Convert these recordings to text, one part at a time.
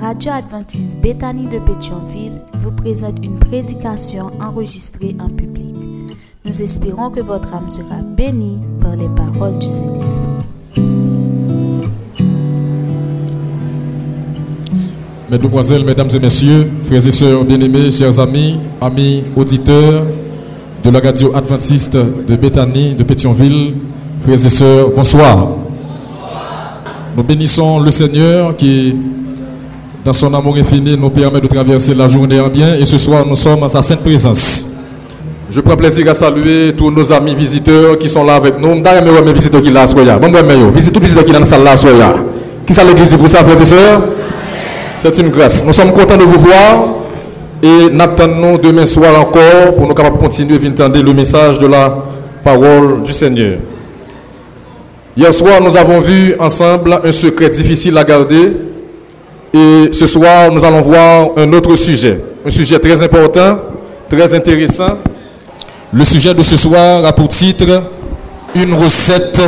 radio adventiste Bethany de Pétionville vous présente une prédication enregistrée en public. Nous espérons que votre âme sera bénie par les paroles du Saint-Esprit. Mesdemoiselles, Mesdames et Messieurs, frères et sœurs bien-aimés, chers amis, amis auditeurs de la radio adventiste de Bethany de Pétionville, frères et sœurs, bonsoir. Nous bénissons le Seigneur qui, dans son amour infini, nous permet de traverser la journée en bien. Et ce soir, nous sommes en sa sainte présence. Je prends plaisir à saluer tous nos amis visiteurs qui sont là avec nous. D'ailleurs, mes visiteurs qui sont là, soyez. Bon, les visiteurs qui sont dans la salle là. Qui sont l'église pour ça, frères et sœurs? C'est une grâce. Nous sommes contents de vous voir. Et n'attendons demain soir encore pour nous capables continuer à entendre le message de la parole du Seigneur. Hier soir, nous avons vu ensemble un secret difficile à garder. Et ce soir, nous allons voir un autre sujet. Un sujet très important, très intéressant. Le sujet de ce soir a pour titre Une recette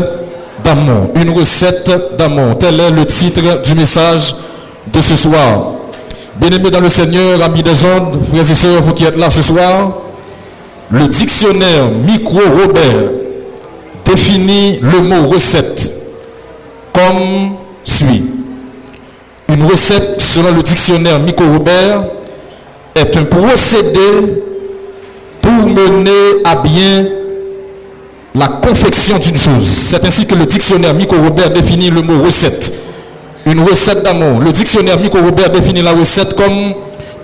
d'amour. Une recette d'amour. Tel est le titre du message de ce soir. Bien-aimés dans le Seigneur, amis des ondes, frères et sœurs, vous qui êtes là ce soir, le dictionnaire Micro-Robert définit le mot recette comme suit. Une recette, selon le dictionnaire Micro-Robert, est un procédé pour mener à bien la confection d'une chose. C'est ainsi que le dictionnaire Micro-Robert définit le mot recette. Une recette d'amour. Le dictionnaire Micro-Robert définit la recette comme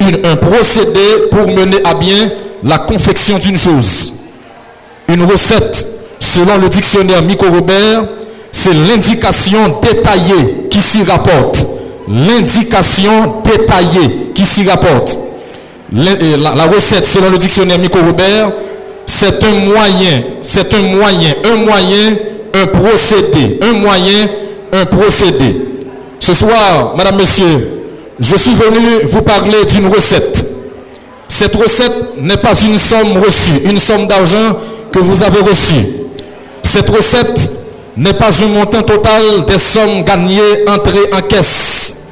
un procédé pour mener à bien la confection d'une chose. Une recette, selon le dictionnaire Micro-Robert, c'est l'indication détaillée qui s'y rapporte. L'indication détaillée qui s'y rapporte. Et La, recette, selon le dictionnaire Micro-Robert, c'est un moyen, c'est un moyen, un moyen, un procédé, un moyen, un procédé. Ce soir, Madame, Monsieur, je suis venu vous parler d'une recette. Cette recette n'est pas une somme reçue, une somme d'argent que vous avez reçue. Cette recette n'est pas un montant total des sommes gagnées entrées en caisse.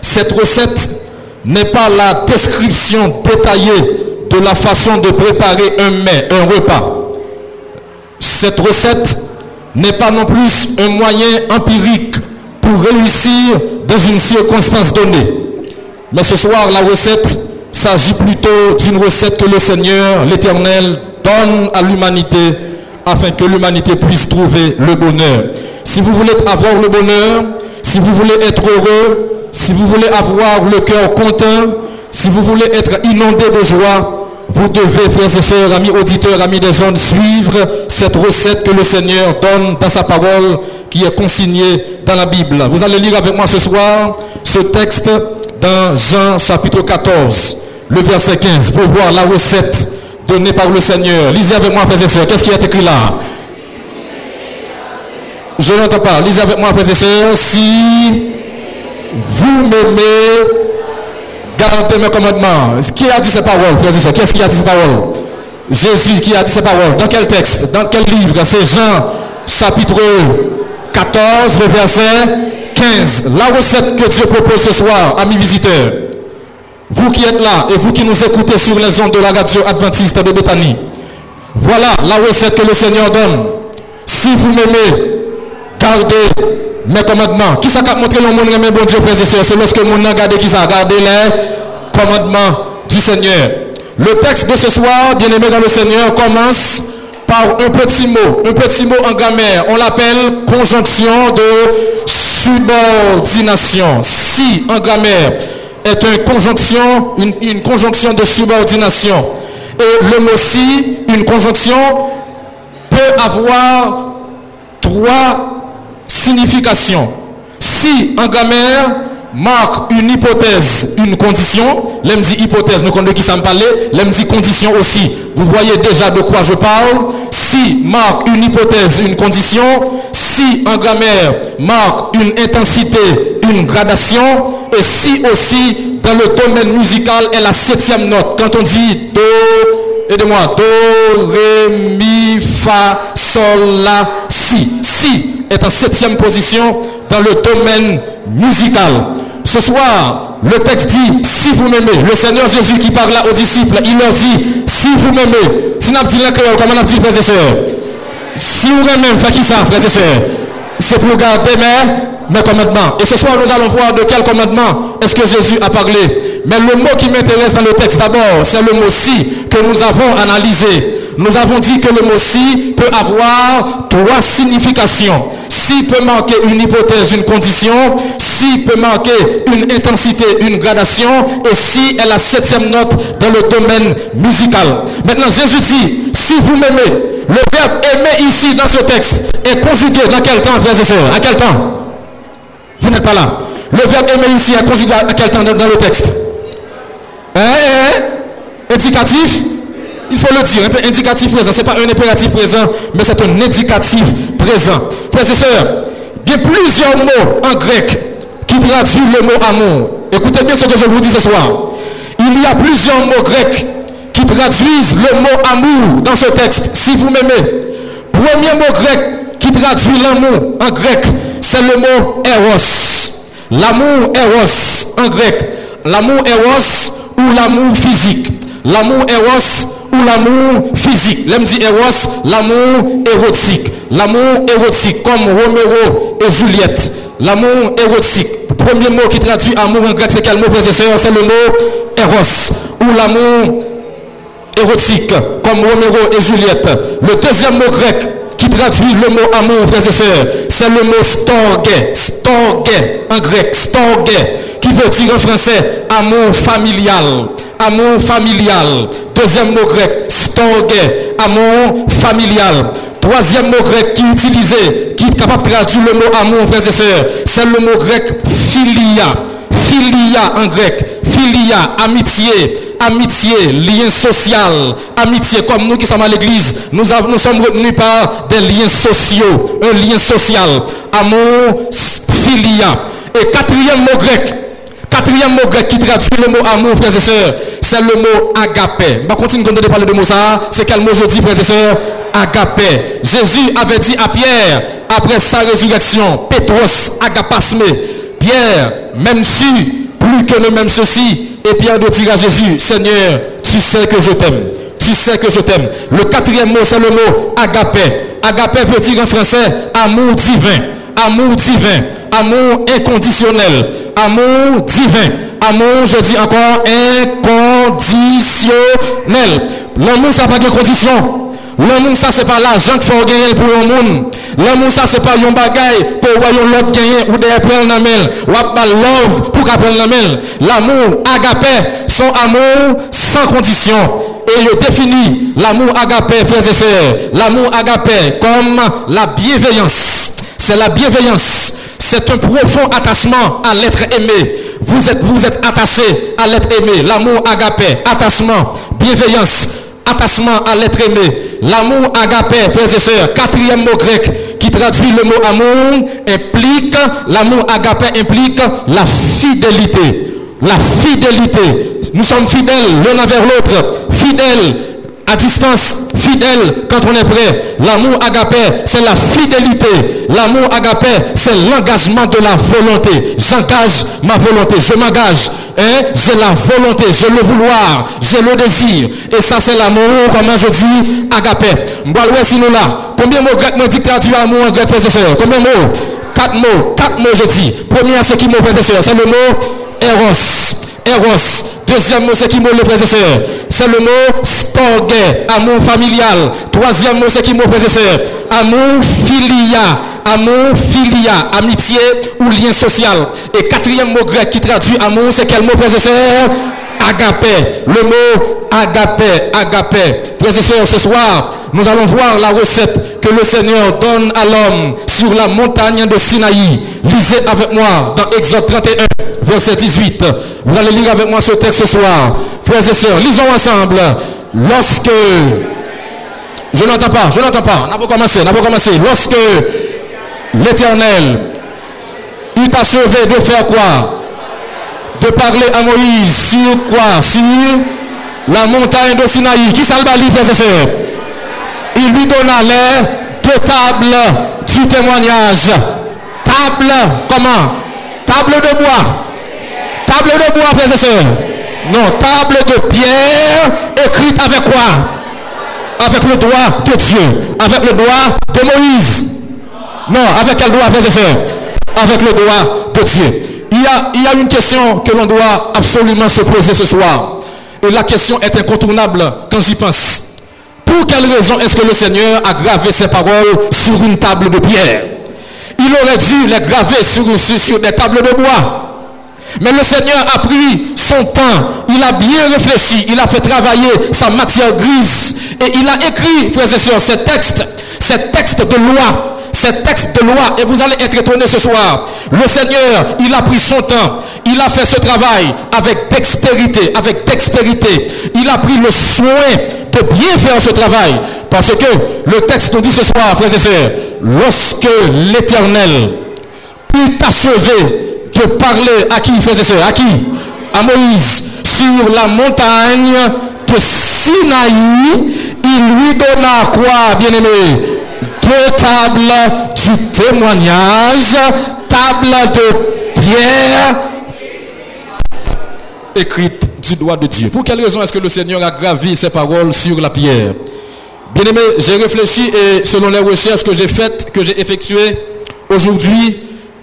Cette recette n'est pas la description détaillée de la façon de préparer un repas. Cette recette n'est pas non plus un moyen empirique pour réussir dans une circonstance donnée. Mais ce soir, la recette s'agit plutôt d'une recette que le Seigneur, l'Éternel, donne à l'humanité afin que l'humanité puisse trouver le bonheur. Si vous voulez avoir le bonheur, si vous voulez être heureux, si vous voulez avoir le cœur content, si vous voulez être inondé de joie, vous devez, frères et sœurs, amis auditeurs, amis des jeunes, suivre cette recette que le Seigneur donne dans sa parole qui est consignée dans la Bible. Vous allez lire avec moi ce soir ce texte dans Jean chapitre 14, le verset 15, pour voir la recette donnée par le Seigneur. Lisez avec moi, frères et sœurs, qu'est-ce qui est écrit là? Je n'entends pas. Lisez avec moi, frères et sœurs, si vous m'aimez, gardez mes commandements. Qui a dit ces paroles, frères et sœurs? Qui est-ce qui a dit ces paroles? Jésus qui a dit ces paroles. Dans quel texte? Dans quel livre? C'est Jean chapitre 14, le verset 15. La recette que Dieu propose ce soir, amis visiteurs. Vous qui êtes là et vous qui nous écoutez sur les ondes de la radio adventiste de Bethany. Voilà la recette que le Seigneur donne. Si vous m'aimez, gardez mes commandements. Qui ça a montré le monde aimé bon Dieu, frères et sœurs? C'est lorsque monde a gardé qui ça Gardez les commandements du Seigneur. Le texte de ce soir, bien aimé dans le Seigneur, commence par un petit mot, un petit mot en grammaire. On l'appelle conjonction de subordination. Si en grammaire est une conjonction, une, conjonction de subordination. Et le mot si, une conjonction, peut avoir trois significations. Si en grammaire marque une hypothèse, une condition, l'aime dit hypothèse, nous connaissons qui ça me parlait, l'aime dit condition aussi. Vous voyez déjà de quoi je parle. Si marque une hypothèse, une condition, si en grammaire marque une intensité, une gradation, et si aussi dans le domaine musical est la septième note. Quand on dit do, aidez-moi, do, ré, mi, fa, sol, la, si. Si est en septième position dans le domaine musical. Ce soir, le texte dit, si vous m'aimez, le Seigneur Jésus qui parla aux disciples, il leur dit, si vous m'aimez, si nous dit comment on dit, frères et sœurs, si vous m'aimez, faites qui ça, frères et sœurs? C'est pour garder mes, mes commandements. Et ce soir, nous allons voir de quel commandement est-ce que Jésus a parlé. Mais le mot qui m'intéresse dans le texte d'abord, c'est le mot si que nous avons analysé. Nous avons dit que le mot si peut avoir trois significations. Si peut manquer une hypothèse, une condition, si peut manquer une intensité, une gradation, et si est la septième note dans le domaine musical. Maintenant, Jésus dit, si vous m'aimez, le verbe aimer ici dans ce texte est conjugué dans quel temps, frères et sœurs? À quel temps? Vous n'êtes pas là. Le verbe aimer ici est conjugué à quel temps dans le texte Hein, hein, hein? Indicatif? Il faut le dire, un peu indicatif présent. Ce n'est pas un impératif présent, mais c'est un indicatif présent. Frères et il y a plusieurs mots en grec qui traduisent le mot amour. Écoutez bien ce que je vous dis ce soir. Il y a plusieurs mots grecs qui traduisent le mot amour dans ce texte, si vous m'aimez. Premier mot grec qui traduit l'amour en grec, c'est le mot eros. L'amour eros en grec. L'amour eros ou l'amour physique. L'amour eros ou l'amour physique. L'aime dit Eros, l'amour érotique. L'amour érotique, comme Roméo et Juliette. L'amour érotique. Premier mot qui traduit amour en grec, c'est quel mot, frères et sœurs C'est le mot Eros. Ou l'amour érotique, comme Roméo et Juliette. Le deuxième mot grec qui traduit le mot amour, frères et sœurs, c'est le mot storge. Storge en grec. Storge qui veut dire en français amour familial. Amour familial. Deuxième mot grec, storge, amour familial. Troisième mot grec qui est utilisé, qui est capable de traduire le mot amour, frères et sœurs, c'est le mot grec philia. Philia en grec. Philia, amitié, amitié, lien social, amitié comme nous qui sommes à l'église, nous, sommes retenus par des liens sociaux, un lien social, amour, philia. Et quatrième mot grec, Quatrième mot grec qui traduit le mot amour, frères et sœurs, c'est le mot agapé. Je vais continuer de parler de mot ça. C'est quel mot je dis, frères et sœurs? Agapé. Jésus avait dit à Pierre, après sa résurrection, Pétros, agapasme. Pierre, même si, plus que ne même ceci. Et Pierre doit dire à Jésus, Seigneur, tu sais que je t'aime. Tu sais que je t'aime. Le quatrième mot, c'est le mot agapé. Agapé veut dire en français amour divin. Amour divin. Amour inconditionnel amour divin. Amour, je dis encore, inconditionnel. L'amour, ça n'a pas de condition. L'amour, ça, c'est pas l'argent qu'il faut gagner pour le monde. L'amour, ça, c'est pas un bagaille pour voir l'autre gagner ou des prendre la main. Ou pas love pour. L'amour, agapé, son amour sans condition. Et il définit l'amour agapé, frères et sœurs. L'amour agapé comme la bienveillance. C'est la bienveillance. C'est un profond attachement à l'être aimé. Vous êtes, vous êtes attaché à l'être aimé. L'amour agapé, attachement, bienveillance, attachement à l'être aimé. L'amour agapé, frères et sœurs, quatrième mot grec qui traduit le mot amour, implique, l'amour agapé implique la fidélité. La fidélité. Nous sommes fidèles l'un envers l'autre. Fidèles à distance, fidèle quand on est prêt. L'amour agapé, c'est la fidélité. L'amour agapé, c'est l'engagement de la volonté. J'engage ma volonté, je m'engage. Hein? J'ai la volonté, j'ai le vouloir, j'ai le désir. Et ça, c'est l'amour, comme je dis, agapé. si nous là. Combien de mots grecs me dit traduit amour en grec, frères et Combien de mots? Quatre mots. Quatre mots, je dis. Premier, c'est qui mot, frères et C'est le mot eros. Eros. Deuxième mot, c'est qui mot, les frères et C'est le mot storge, amour familial. Troisième mot, c'est qui mot, frères et sœurs Amour filia. Amour filia, amitié ou lien social. Et quatrième mot grec qui traduit amour, c'est quel mot, frères et sœurs Agapé. Le mot agapé, agapé. Frères et sœurs, ce soir, nous allons voir la recette le Seigneur donne à l'homme sur la montagne de Sinaï. Lisez avec moi dans Exode 31, verset 18. Vous allez lire avec moi ce texte ce soir. Frères et sœurs, lisons ensemble. Lorsque... Je n'entends pas, je n'entends pas. On n'a pas commencé, on n'a pas commencé. Lorsque l'Éternel eut achevé de faire quoi? De parler à Moïse sur quoi? Sur la montagne de Sinaï. Qui le frères et sœurs? Il lui donna l'air de table du témoignage. Table, comment? Table de bois. Table de bois, frères et sœurs. Non, table de pierre écrite avec quoi? Avec le doigt de Dieu. Avec le doigt de Moïse. Non, avec quel doigt, frères et sœurs? Avec le doigt de Dieu. Il y, il y a une question que l'on doit absolument se poser ce soir. Et la question est incontournable quand j'y pense. Pour quelle raison est-ce que le Seigneur a gravé ses paroles sur une table de pierre? Il aurait dû les graver sur, sur, des tables de bois. Mais le Seigneur a pris son temps, il a bien réfléchi, il a fait travailler sa matière grise. Et il a écrit, frères et sœurs, ces textes, ces textes de loi ces textes de loi et vous allez être étonnés ce soir. Le Seigneur, il a pris son temps, il a fait ce travail avec dextérité, avec dextérité. Il a pris le soin de bien faire ce travail. Parce que le texte nous dit ce soir, frères et sœurs, lorsque l'Éternel eut achevé de parler à qui, frères et sœurs, à qui? À Moïse, sur la montagne de Sinaï, il lui donna quoi, bien-aimé? Table du témoignage, table de pierre écrite du doigt de Dieu. Pour quelle raison est-ce que le Seigneur a gravi ses paroles sur la pierre? Bien aimé, j'ai réfléchi et selon les recherches que j'ai faites, que j'ai effectuées aujourd'hui,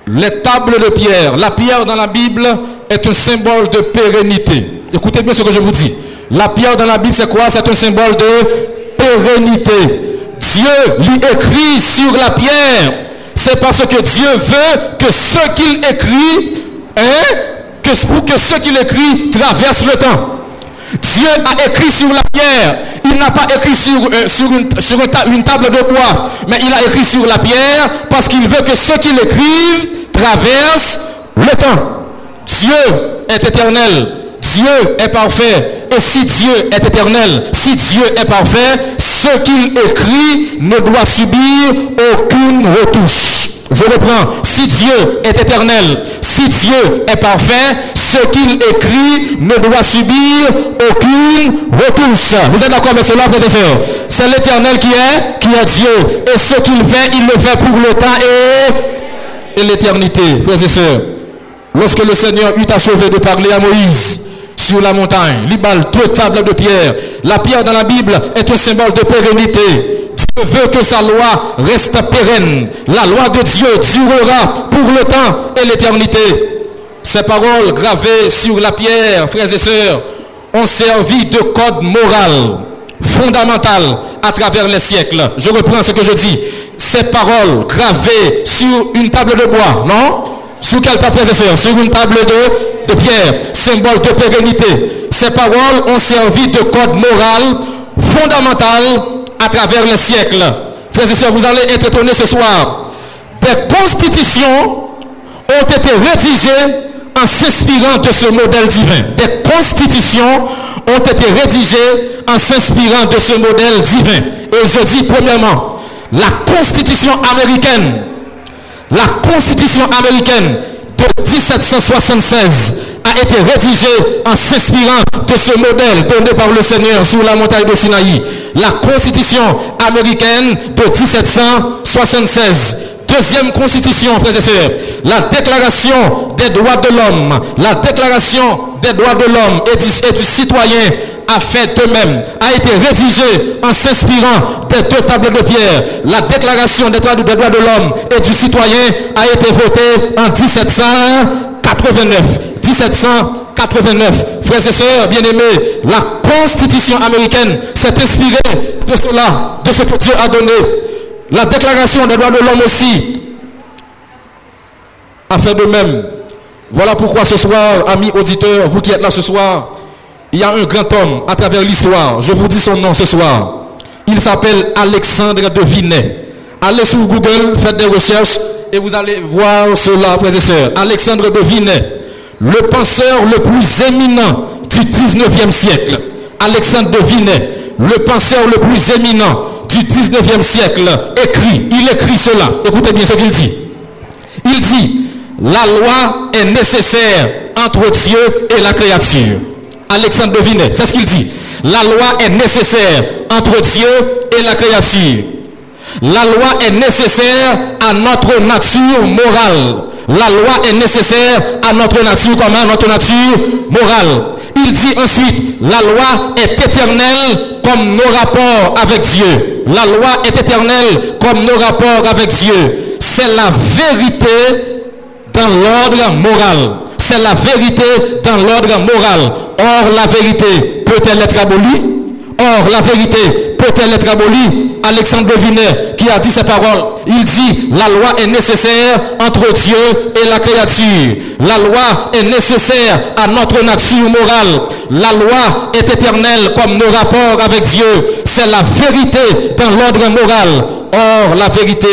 les tables de pierre, la pierre dans la Bible est un symbole de pérennité. Écoutez bien ce que je vous dis. La pierre dans la Bible, c'est quoi? C'est un symbole de pérennité. Dieu lui écrit sur la pierre, c'est parce que Dieu veut que ce qu'il écrit, hein, que, que ce qu'il écrit traverse le temps. Dieu a écrit sur la pierre. Il n'a pas écrit sur, euh, une, sur une, table de bois, mais il a écrit sur la pierre parce qu'il veut que ce qu'il écrive traverse le temps. Dieu est éternel. Dieu est parfait. Et si Dieu est éternel, si Dieu est parfait, ce qu'il écrit ne doit subir aucune retouche. Je reprends. Si Dieu est éternel, si Dieu est parfait, ce qu'il écrit ne doit subir aucune retouche. Vous êtes d'accord avec cela, frères et sœurs? C'est l'éternel qui est, qui est Dieu. Et ce qu'il fait, il le fait pour le temps et, et l'éternité, frères et sœurs. Lorsque le Seigneur eut achevé de parler à Moïse, sur la montagne. Libal, deux tables de pierre. La pierre dans la Bible est un symbole de pérennité. Dieu veut que sa loi reste pérenne. La loi de Dieu durera pour le temps et l'éternité. Ces paroles gravées sur la pierre, frères et sœurs, ont servi de code moral fondamental à travers les siècles. Je reprends ce que je dis. Ces paroles gravées sur une table de bois, non? Sur quelle table, frères et sœurs Sur une table de de pierre, symbole de pérennité. Ces paroles ont servi de code moral fondamental à travers les siècles. Frères et sœurs, vous allez être étonnés ce soir. Des constitutions ont été rédigées en s'inspirant de ce modèle divin. Des constitutions ont été rédigées en s'inspirant de ce modèle divin. Et je dis premièrement, la constitution américaine, la constitution américaine de 1776 a été rédigé en s'inspirant de ce modèle donné par le Seigneur sur la montagne de Sinaï. La Constitution américaine de 1776. Deuxième constitution, frères et sœurs, la déclaration des droits de l'homme, la déclaration des droits de l'homme et du, citoyen a fait de même, a été rédigée en s'inspirant des deux tables de pierre. La déclaration des droits, des droits de l'homme et du citoyen a été votée en 1789. 1789. Frères et sœurs, bien-aimés, la Constitution américaine s'est inspirée de cela, de ce que Dieu a donné. La Déclaration des droits de l'homme aussi a fait de même. Voilà pourquoi ce soir, amis auditeurs, vous qui êtes là ce soir, il y a un grand homme à travers l'histoire. Je vous dis son nom ce soir. Il s'appelle Alexandre de Vinet. Allez sur Google, faites des recherches et vous allez voir cela, frères et sœurs. Alexandre de Vinet le penseur le plus éminent du 19e siècle, Alexandre de Vinet, le penseur le plus éminent du 19e siècle, écrit, il écrit cela. Écoutez bien ce qu'il dit. Il dit, la loi est nécessaire entre Dieu et la créature. Alexandre de Vinet, c'est ce qu'il dit. La loi est nécessaire entre Dieu et la créature. La loi est nécessaire à notre nature morale La loi est nécessaire à notre nature comme à notre nature morale. Il dit ensuite, la loi est éternelle comme nos rapports avec Dieu. La loi est éternelle comme nos rapports avec Dieu. C'est la vérité dans l'ordre moral. C'est la vérité dans l'ordre moral. Or, la vérité peut-elle être abolie? Or, la vérité peut-elle être abolie? Alexandre Devinet, qui a dit ces paroles, il dit, la loi est nécessaire entre Dieu et la créature. La loi est nécessaire à notre nature morale. La loi est éternelle comme nos rapports avec Dieu. C'est la vérité dans l'ordre moral. Or, la vérité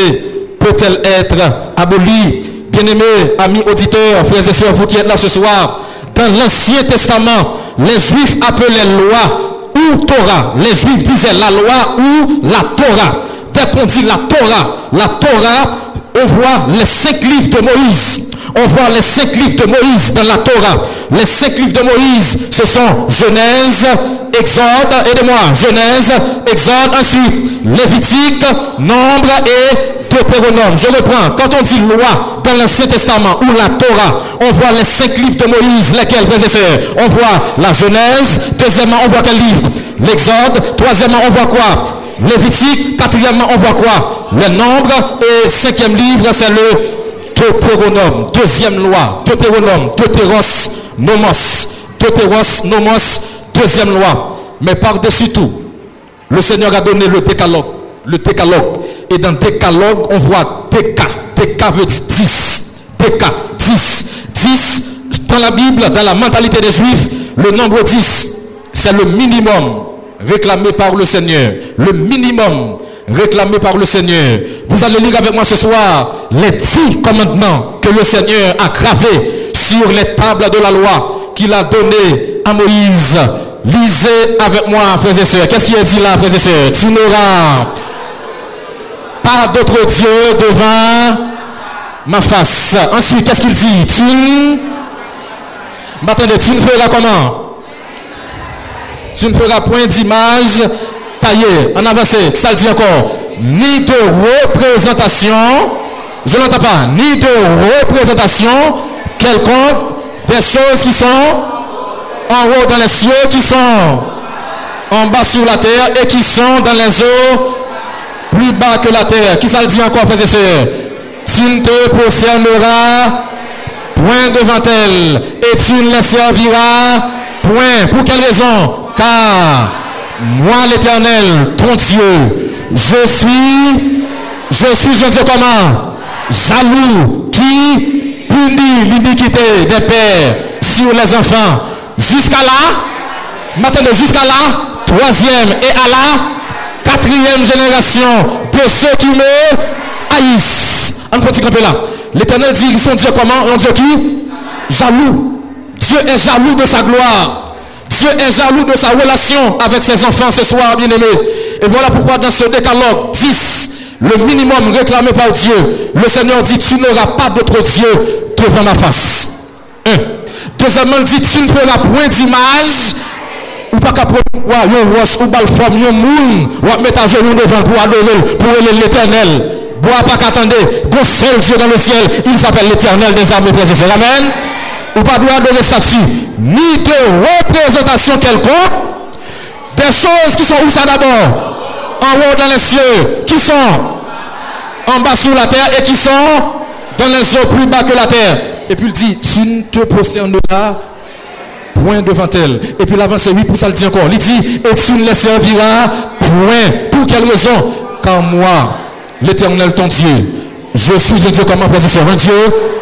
peut-elle être abolie? Bien-aimés, amis auditeurs, frères et sœurs, vous qui êtes là ce soir, dans l'Ancien Testament, les Juifs appelaient loi ou Torah. Les Juifs disaient la loi ou la Torah. Dès qu'on dit la Torah, la Torah, on voit les cinq livres de Moïse. On voit les cinq livres de Moïse dans la Torah. Les cinq livres de Moïse, ce sont Genèse, Exode, aidez-moi, Genèse, Exode, ensuite Lévitique, Nombre et Deutéronome. Je reprends. Quand on dit loi dans l'Ancien Testament ou la Torah, on voit les cinq livres de Moïse, lesquels, frères et sœurs? On voit la Genèse. Deuxièmement, on voit quel livre? L'Exode. Troisièmement, on voit quoi? Lévitique. Quatrièmement, on voit quoi? Le nombre. Et cinquième livre, c'est le Deutéronome. Deuxième loi. Deutéronome. Deutéros, nomos. Deutéros, nomos. Deuxième loi. Mais par-dessus tout, le Seigneur a donné le décalogue. Le décalogue. Et dans décalogue, on voit déca. Déca veut dire 10. Déca, 10. 10, dans la Bible, dans la mentalité des Juifs, le nombre 10, c'est le minimum réclamé par le Seigneur. Le minimum réclamé par le Seigneur. Vous allez lire avec moi ce soir les dix commandements que le Seigneur a gravés sur les tables de la loi qu'il a donné à Moïse. Lisez avec moi, frères et sœurs. Qu'est-ce qui est dit là, frères et sœurs? Tu n'auras pas d'autre Dieu devant ma face. Ensuite, qu'est-ce qu'il dit? Tu ne... Feras comment? Tu ne feras point d'image taillée. En avancé, ça dit encore. Ni de représentation, je n'entends pas, ni de représentation quelconque des choses qui sont en haut dans les cieux, qui sont en bas sur la terre et qui sont dans les eaux plus bas que la terre. Qui ça le dit encore, frères et sœurs? Tu ne te prosterneras point devant elle et tu ne les serviras point. Pour quelle raison? Car moi, l'Éternel, ton Dieu, je suis, je suis, je dis comment Jaloux, qui punit l'iniquité des pères sur les enfants. Jusqu'à là, maintenant jusqu'à là, troisième et à la quatrième génération de ceux qui me haïssent. On peut camper là. L'éternel dit, ils sont Dieu comment? Un Dieu qui? Jaloux. Dieu est jaloux de sa gloire. Dieu est jaloux de sa relation avec ses enfants ce soir, bien-aimés. Et voilà pourquoi dans ce décalogue 10, le minimum réclamé par Dieu, le Seigneur dit, tu n'auras pas d'autre Dieu devant ma face. Un. Deuxièmement, il dit, tu ne feras point d'image ou pas qu'à prendre un roche ou bal forme un moun. Ou mettre à genoux devant pour adorer pour l'éternel. Bois pas qu'attendre bon seul Dieu dans le ciel il s'appelle l'éternel des armées frères amen. Ou pas doit adorer statue ni de représentation quelconque. Des choses qui sont où ça d'abord? En haut dans les cieux. Qui sont? En bas sur la terre. Et qui sont? Dans les eaux plus bas que la terre. Et puis il dit tu ne te prosterneras point devant elle. Et puis l'avance, oui, pour ça le dit encore. Il dit, et tu ne les serviras point. Pour quelle raison Car moi, l'éternel ton Dieu, je suis un Dieu comme un frère un Dieu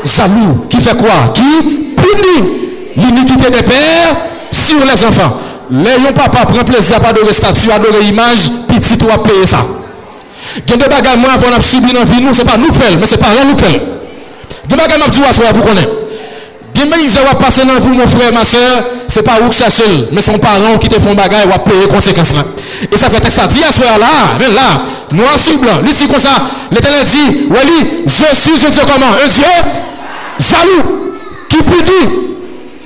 jaloux, qui fait quoi Qui punit l'iniquité des pères sur les enfants. Léon papa prend plaisir à adorer statue, adorer image, petit toi payer ça. Il y a des bagages, moi, qu'on a subi dans la vie, nous, ce n'est pas nous qui mais c'est pas rien nous qui fait. Il y a des bagages, je pour connaître. Gen belize wap pase nan vou, moun frè, ma sè, se pa ouk sa chèl, men son paran ki te fon bagay wap peye konsekans lan. E sa fè tek sa, di aswe la, men la, nou ansi blan, li si kon sa, le tenè di, wè li, je suis, je dieu koman, un dieu, jalou, ki pudi,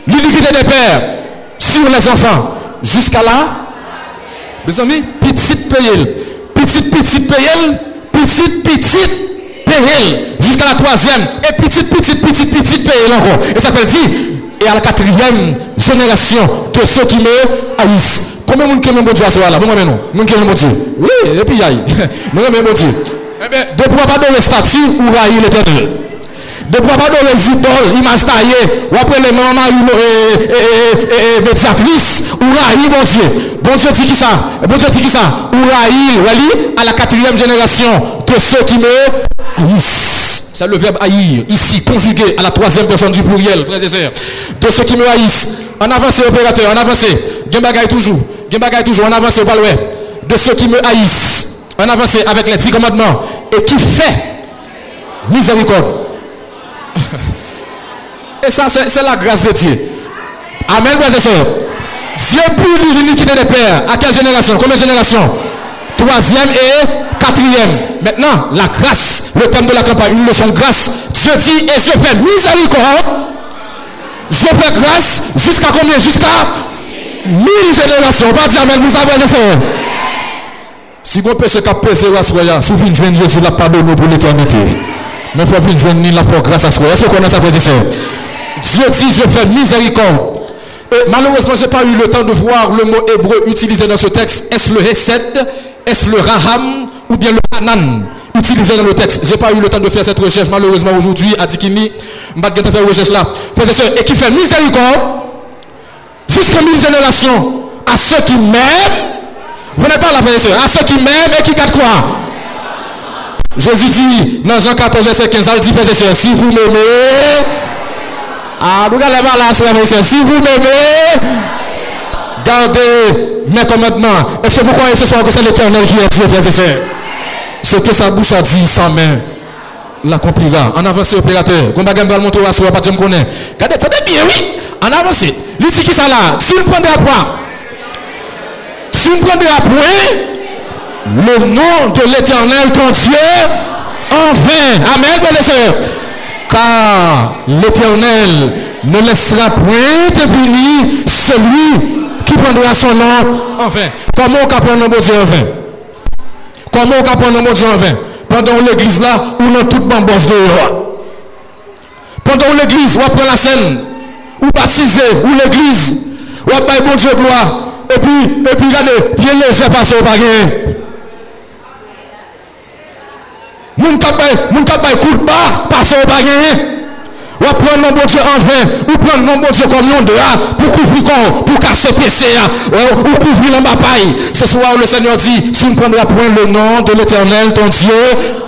l'iniquité des pères, sur les enfants, jusqu'à la, mes amis, petit peyel, petit, petit peyel, petit, petit, payer jusqu'à la troisième, et petite, petite, petite, petite payer encore. Et ça veut dire, et à la quatrième génération que ceux qui me haïssent. Combien de monde qui aime bon Dieu à ce là Bon, non, monde qui aime bon Dieu. Oui, et puis aïe. Monde qui aime bon Dieu. Eh bien, de pouvoir pas donner statut ou railler l'éternel. De pas donner les idoles, image taillée, ou après les mamans et médiatrices, ou railler mon Dieu. Bon Dieu dit qui ça? Bon Dieu dit qui ça? Ou railler, à la quatrième génération de ceux qui me haïssent. C'est le verbe haïr, ici, conjugué à la troisième personne du pluriel, frères et sœurs. De ceux qui me haïssent. En avancé, opérateur, en avancé. Gembagaï toujours. Gembagaï toujours, en avancé, au De ceux qui me haïssent. En avancé avec les dix commandements. Et qui fait miséricorde. Et ça, c'est la grâce de Dieu. Amen, frères et sœurs. Dieu punit l'iniquité des pères. À quelle génération? Combien de générations? Troisième et quatrième. Maintenant, la grâce, le thème de la campagne, une leçon de grâce. Dieu dit, et je fais miséricorde. Je fais grâce jusqu'à combien? Jusqu'à mille générations. On va dire Amen, vous avez les Si vous péché qu'a pesé la soya, souvenez de Jésus la pardonne pour l'éternité. Mais il faut venir joindre la foi grâce à soi. Est-ce que vous connaissez ça, frère Dieu dit, je fais miséricorde. Et malheureusement, je n'ai pas eu le temps de voir le mot hébreu utilisé dans ce texte. Est-ce le Hesed? Est-ce le Raham? Ou bien le Hanan utilisé dans le texte? Je n'ai pas eu le temps de faire cette recherche, malheureusement, aujourd'hui, à Dikini. Je vais faire cette recherche là. et qui fait miséricorde jusqu'à mille générations à ceux qui m'aiment. Vous n'êtes pas là, frère et À ceux qui m'aiment et qui gardent quoi? Jésus dit dans Jean 14, verset 15, il dit, frère et si vous m'aimez, ah, frère et si vous m'aimez, gardez mes commandements. Est-ce que vous croyez ce soir que c'est l'éternel qui est Dieu, frère et Ce que sa bouche a dit sans main l'accomplira. En avancé, opérateur. Quand vous allez monter à soi, pas de me connaître. Regardez, attendez bien, oui. En avancé. Il dit qui ça là? Si vous prenez à point, si vous prenez à point, le nom de l'éternel ton Dieu en vain. Amen, frères Car l'éternel ne laissera point punir celui qui prendra son nom en vain. Comment on peut prendre de Dieu en vain? Comment on peut prendre de Dieu en vain? Pendant l'église là, où dans toute bamboche dehors. Pendant l'église, on prend la scène, ou baptiser, ou l'église, ou bailler bon Dieu gloire. Et puis, et puis regardez, bien léger passer au baguette. Moun moun kapay coup de bas, passe au baguette. Ou prendre mon bon Dieu en vain, ou prendre mon bon Dieu comme nom de pour couvrir corps, pour casser PC, ou couvrir la paille. Ce soir, le Seigneur dit, tu ne prendras point le nom de l'éternel, ton Dieu,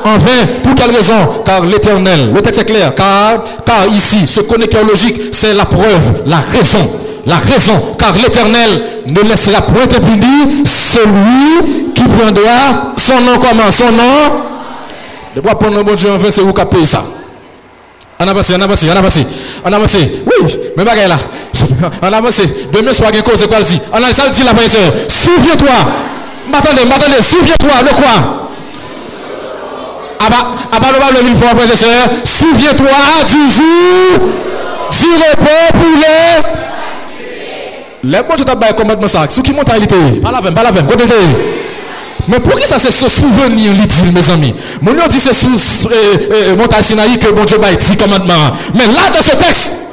en vain. Pour quelle raison? Car l'éternel, le texte est clair, car, car ici, ce connecteur logique, c'est la preuve, la raison. La raison, car l'éternel ne laissera point impuni celui qui prendra son nom comment Son nom. De pou apon nan bon Diyo an fe, se ou ka peye sa. An avanse, an avanse, an avanse. An avanse, oui, men bagay la. An avanse, demen swa gen koze kwa lzi. An avanse, sa lzi la paye se. Souvye toa. M'attende, m'attende, souvye toa, le kwa. Aba, aba lo bab le mil fwa, prese se. Souvye toa du jou, du repos pou le. Le bon Diyo tabay komadman sa. Sou ki monta elite. Palavem, palavem, kote elite. Men pou ki sa se sou souveni li dil, mes ami? Moun yo di se sou eh, eh, euh, euh, montaj Sinaï ke bon Dieu baye ti commandement. Men la dans ce texte,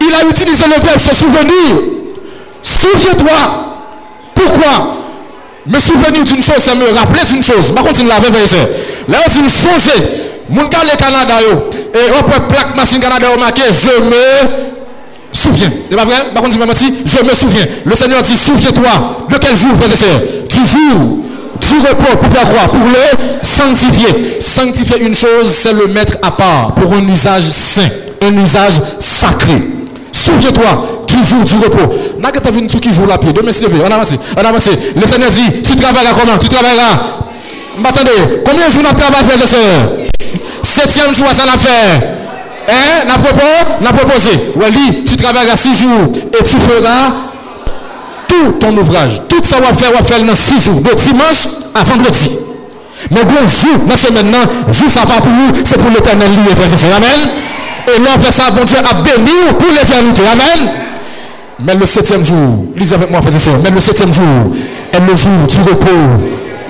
il a utilisé le verbe se souvenir. Souviens-toi. Pourquoi? Me souvenir d'une chose, c'est me rappeler d'une chose. Par contre, il l'avait versé. Là, il me songeait. Moun ka le Kanada yo, e wapwe plak masin Kanada yo make, je me souvien. E ba vre? Par contre, il m'a dit, je me souvien. Le Seigneur dit, souviens-toi. De quel jour, frères et sœurs? Du jour. Du repos pour faire quoi Pour le sanctifier. Sanctifier une chose, c'est le mettre à part pour un usage saint, un usage sacré. Souviens-toi du jour du repos. N'a pas vu qui joue la pied. Demain, c'est on avance, on avance. Le Seigneur dit, tu travailleras comment? Tu travailleras? M'attendez, combien de jours on travaille, frères et sœurs Septième jour, ça l'a fait. Hein? N'a propos, n'a proposé. Oui, tu travailleras six jours et tu feras tout ton ouvrage, tout ça va faire, va faire dans six jours, de dimanche à vendredi. Mais bon jour, dans ce maintenant, jour ça pas pour nous, c'est pour l'éternel lié, frère et Amen. Et l'on fait ça, bon Dieu a béni pour l'éternité. Amen. Mais le septième jour, lisez avec moi, frère et mais le septième jour est le jour du repos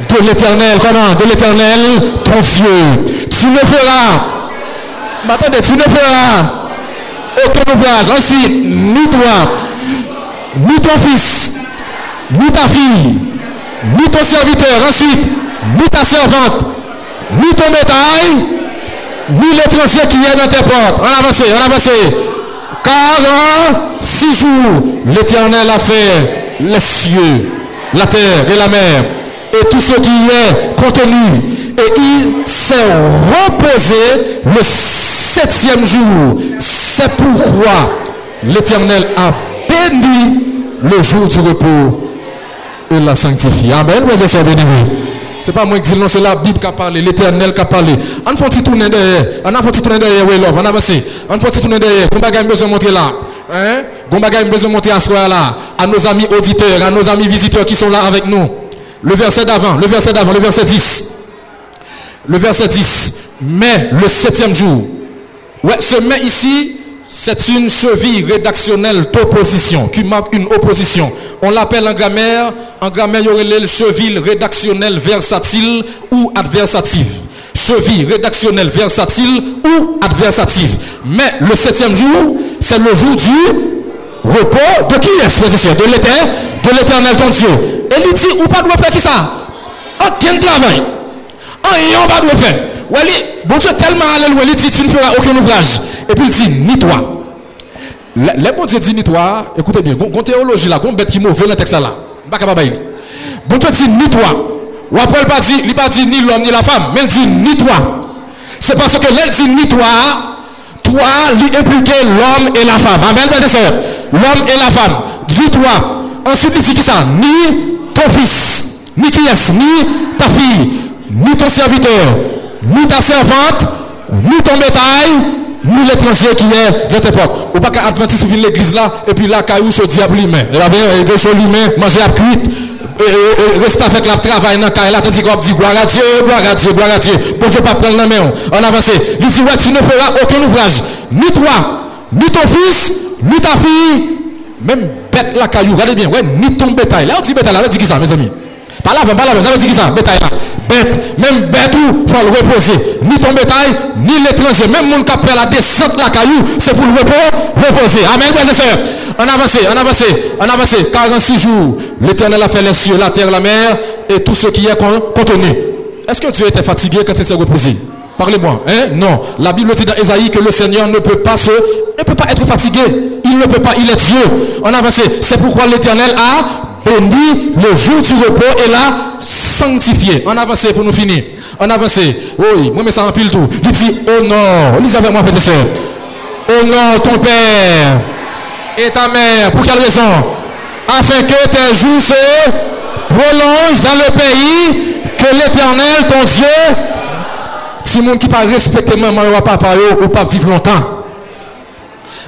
de l'éternel, comment? De l'éternel, ton Dieu. tu ne feras. Mais tu ne feras aucun ouvrage. Ensuite, ni toi, ton fils, ni ta fille, ni ton serviteur. Ensuite, ni ta servante, ni ton bétail, ni l'étranger qui est dans tes portes. On avance, on avance. Car six jours, l'Éternel a fait les cieux, la terre et la mer, et tout ce qui est contenu. Et il s'est reposé le septième jour. C'est pourquoi l'Éternel a béni le jour du repos et l'a sanctifié. Amen, mes frères bénis. C'est pas moi qui dis non, c'est la Bible qui a parlé, l'Éternel qui a parlé. On fait tourner derrière, on fait tourner derrière, oui, love, on avance. On fait tourner derrière, on a besoin de montrer là. Hein? A besoin de montrer à ce là, à nos amis auditeurs, à nos amis visiteurs qui sont là avec nous. Le verset d'avant, le verset d'avant, le verset 10. Le verset 10. Mais le septième jour. Ouais, ce mais ici, C'est une cheville rédactionnelle d'opposition, qui marque une opposition. On l'appelle en grammaire, en grammaire, il y aurait le cheville rédactionnelle versatile ou adversative. Cheville rédactionnelle versatile ou adversative. Mais le septième jour, c'est le jour du repos de qui est-ce, De l'éternel, de l'éternel ton Dieu. Et il dit, ou pas doit faire qui ça? Aucun travail. Rien pas doit faire. Bon Dieu tellement alléluia, il dit, tu ne feras aucun ouvrage. Et puis il dit, ni toi. Les bon Dieu dit ni toi, écoutez bien, bon théologie là, bon bête qui mauvais dans le texte là. Pas Bon Dieu dit ni toi. Ou après il pas dit, il pas dit ni l'homme ni la femme, mais il dit ni toi. C'est parce que l'elle dit ni toi, toi lui impliquer l'homme et la femme. Amen, L'homme et la femme. Ni toi. Ensuite il dit qui ça? Ni ton fils, ni qui est, ni ta fille, ni ton serviteur, ni ta servante, ni ton bétail, ni l'étranger qui est de tes propres. Ou pas qu'un adventiste vienne l'église là, et puis là, caillou, chaud, diable, lui-même. Là, bien, gauche, lui-même, manger à cuite. Reste avec la travail dans la tandis qu'on dit gloire à Dieu, gloire à Dieu, gloire à Dieu. Bon Dieu, pas prendre la main. On avance. Il dit, tu ne feras aucun ouvrage. Ni toi, ni ton fils, ni ta fille, même bête la caillou. Regardez bien, ouais, ni ton bétail. Là, on dit bétail, là, on dit qui ça, mes amis? Pas là, pas là, ça veut dire qui ça? Bétail là. Bête, même bête où faut le reposer. Ni ton bétail, ni l'étranger. Même mon a la descente la caillou, c'est pour le repos, reposer. Amen, frères et sœurs. On avance, on avance, on avance. 46 jours, l'éternel a fait les cieux, la terre, la mer et tout ce qui est contenu. Est-ce que Dieu était fatigué quand il s'est reposé? Parlez-moi. Hein? Non. La Bible dit dans Esaïe que le Seigneur ne peut pas se, ne peut pas être fatigué. Il ne peut pas, il est Dieu. On avance. C'est pourquoi l'éternel a béni le jour du repos et l'a sanctifié. On avance pour nous finir. On avance. Oui, moi, mais ça empile tout. Il dit, non, lisez avec moi, frère et non, ton père et ta mère. Pour quelle raison? Afin que tes jours se prolongent dans le pays que l'éternel, ton Dieu, si monde qui pas respecter maman ou papa ou pas vivre longtemps.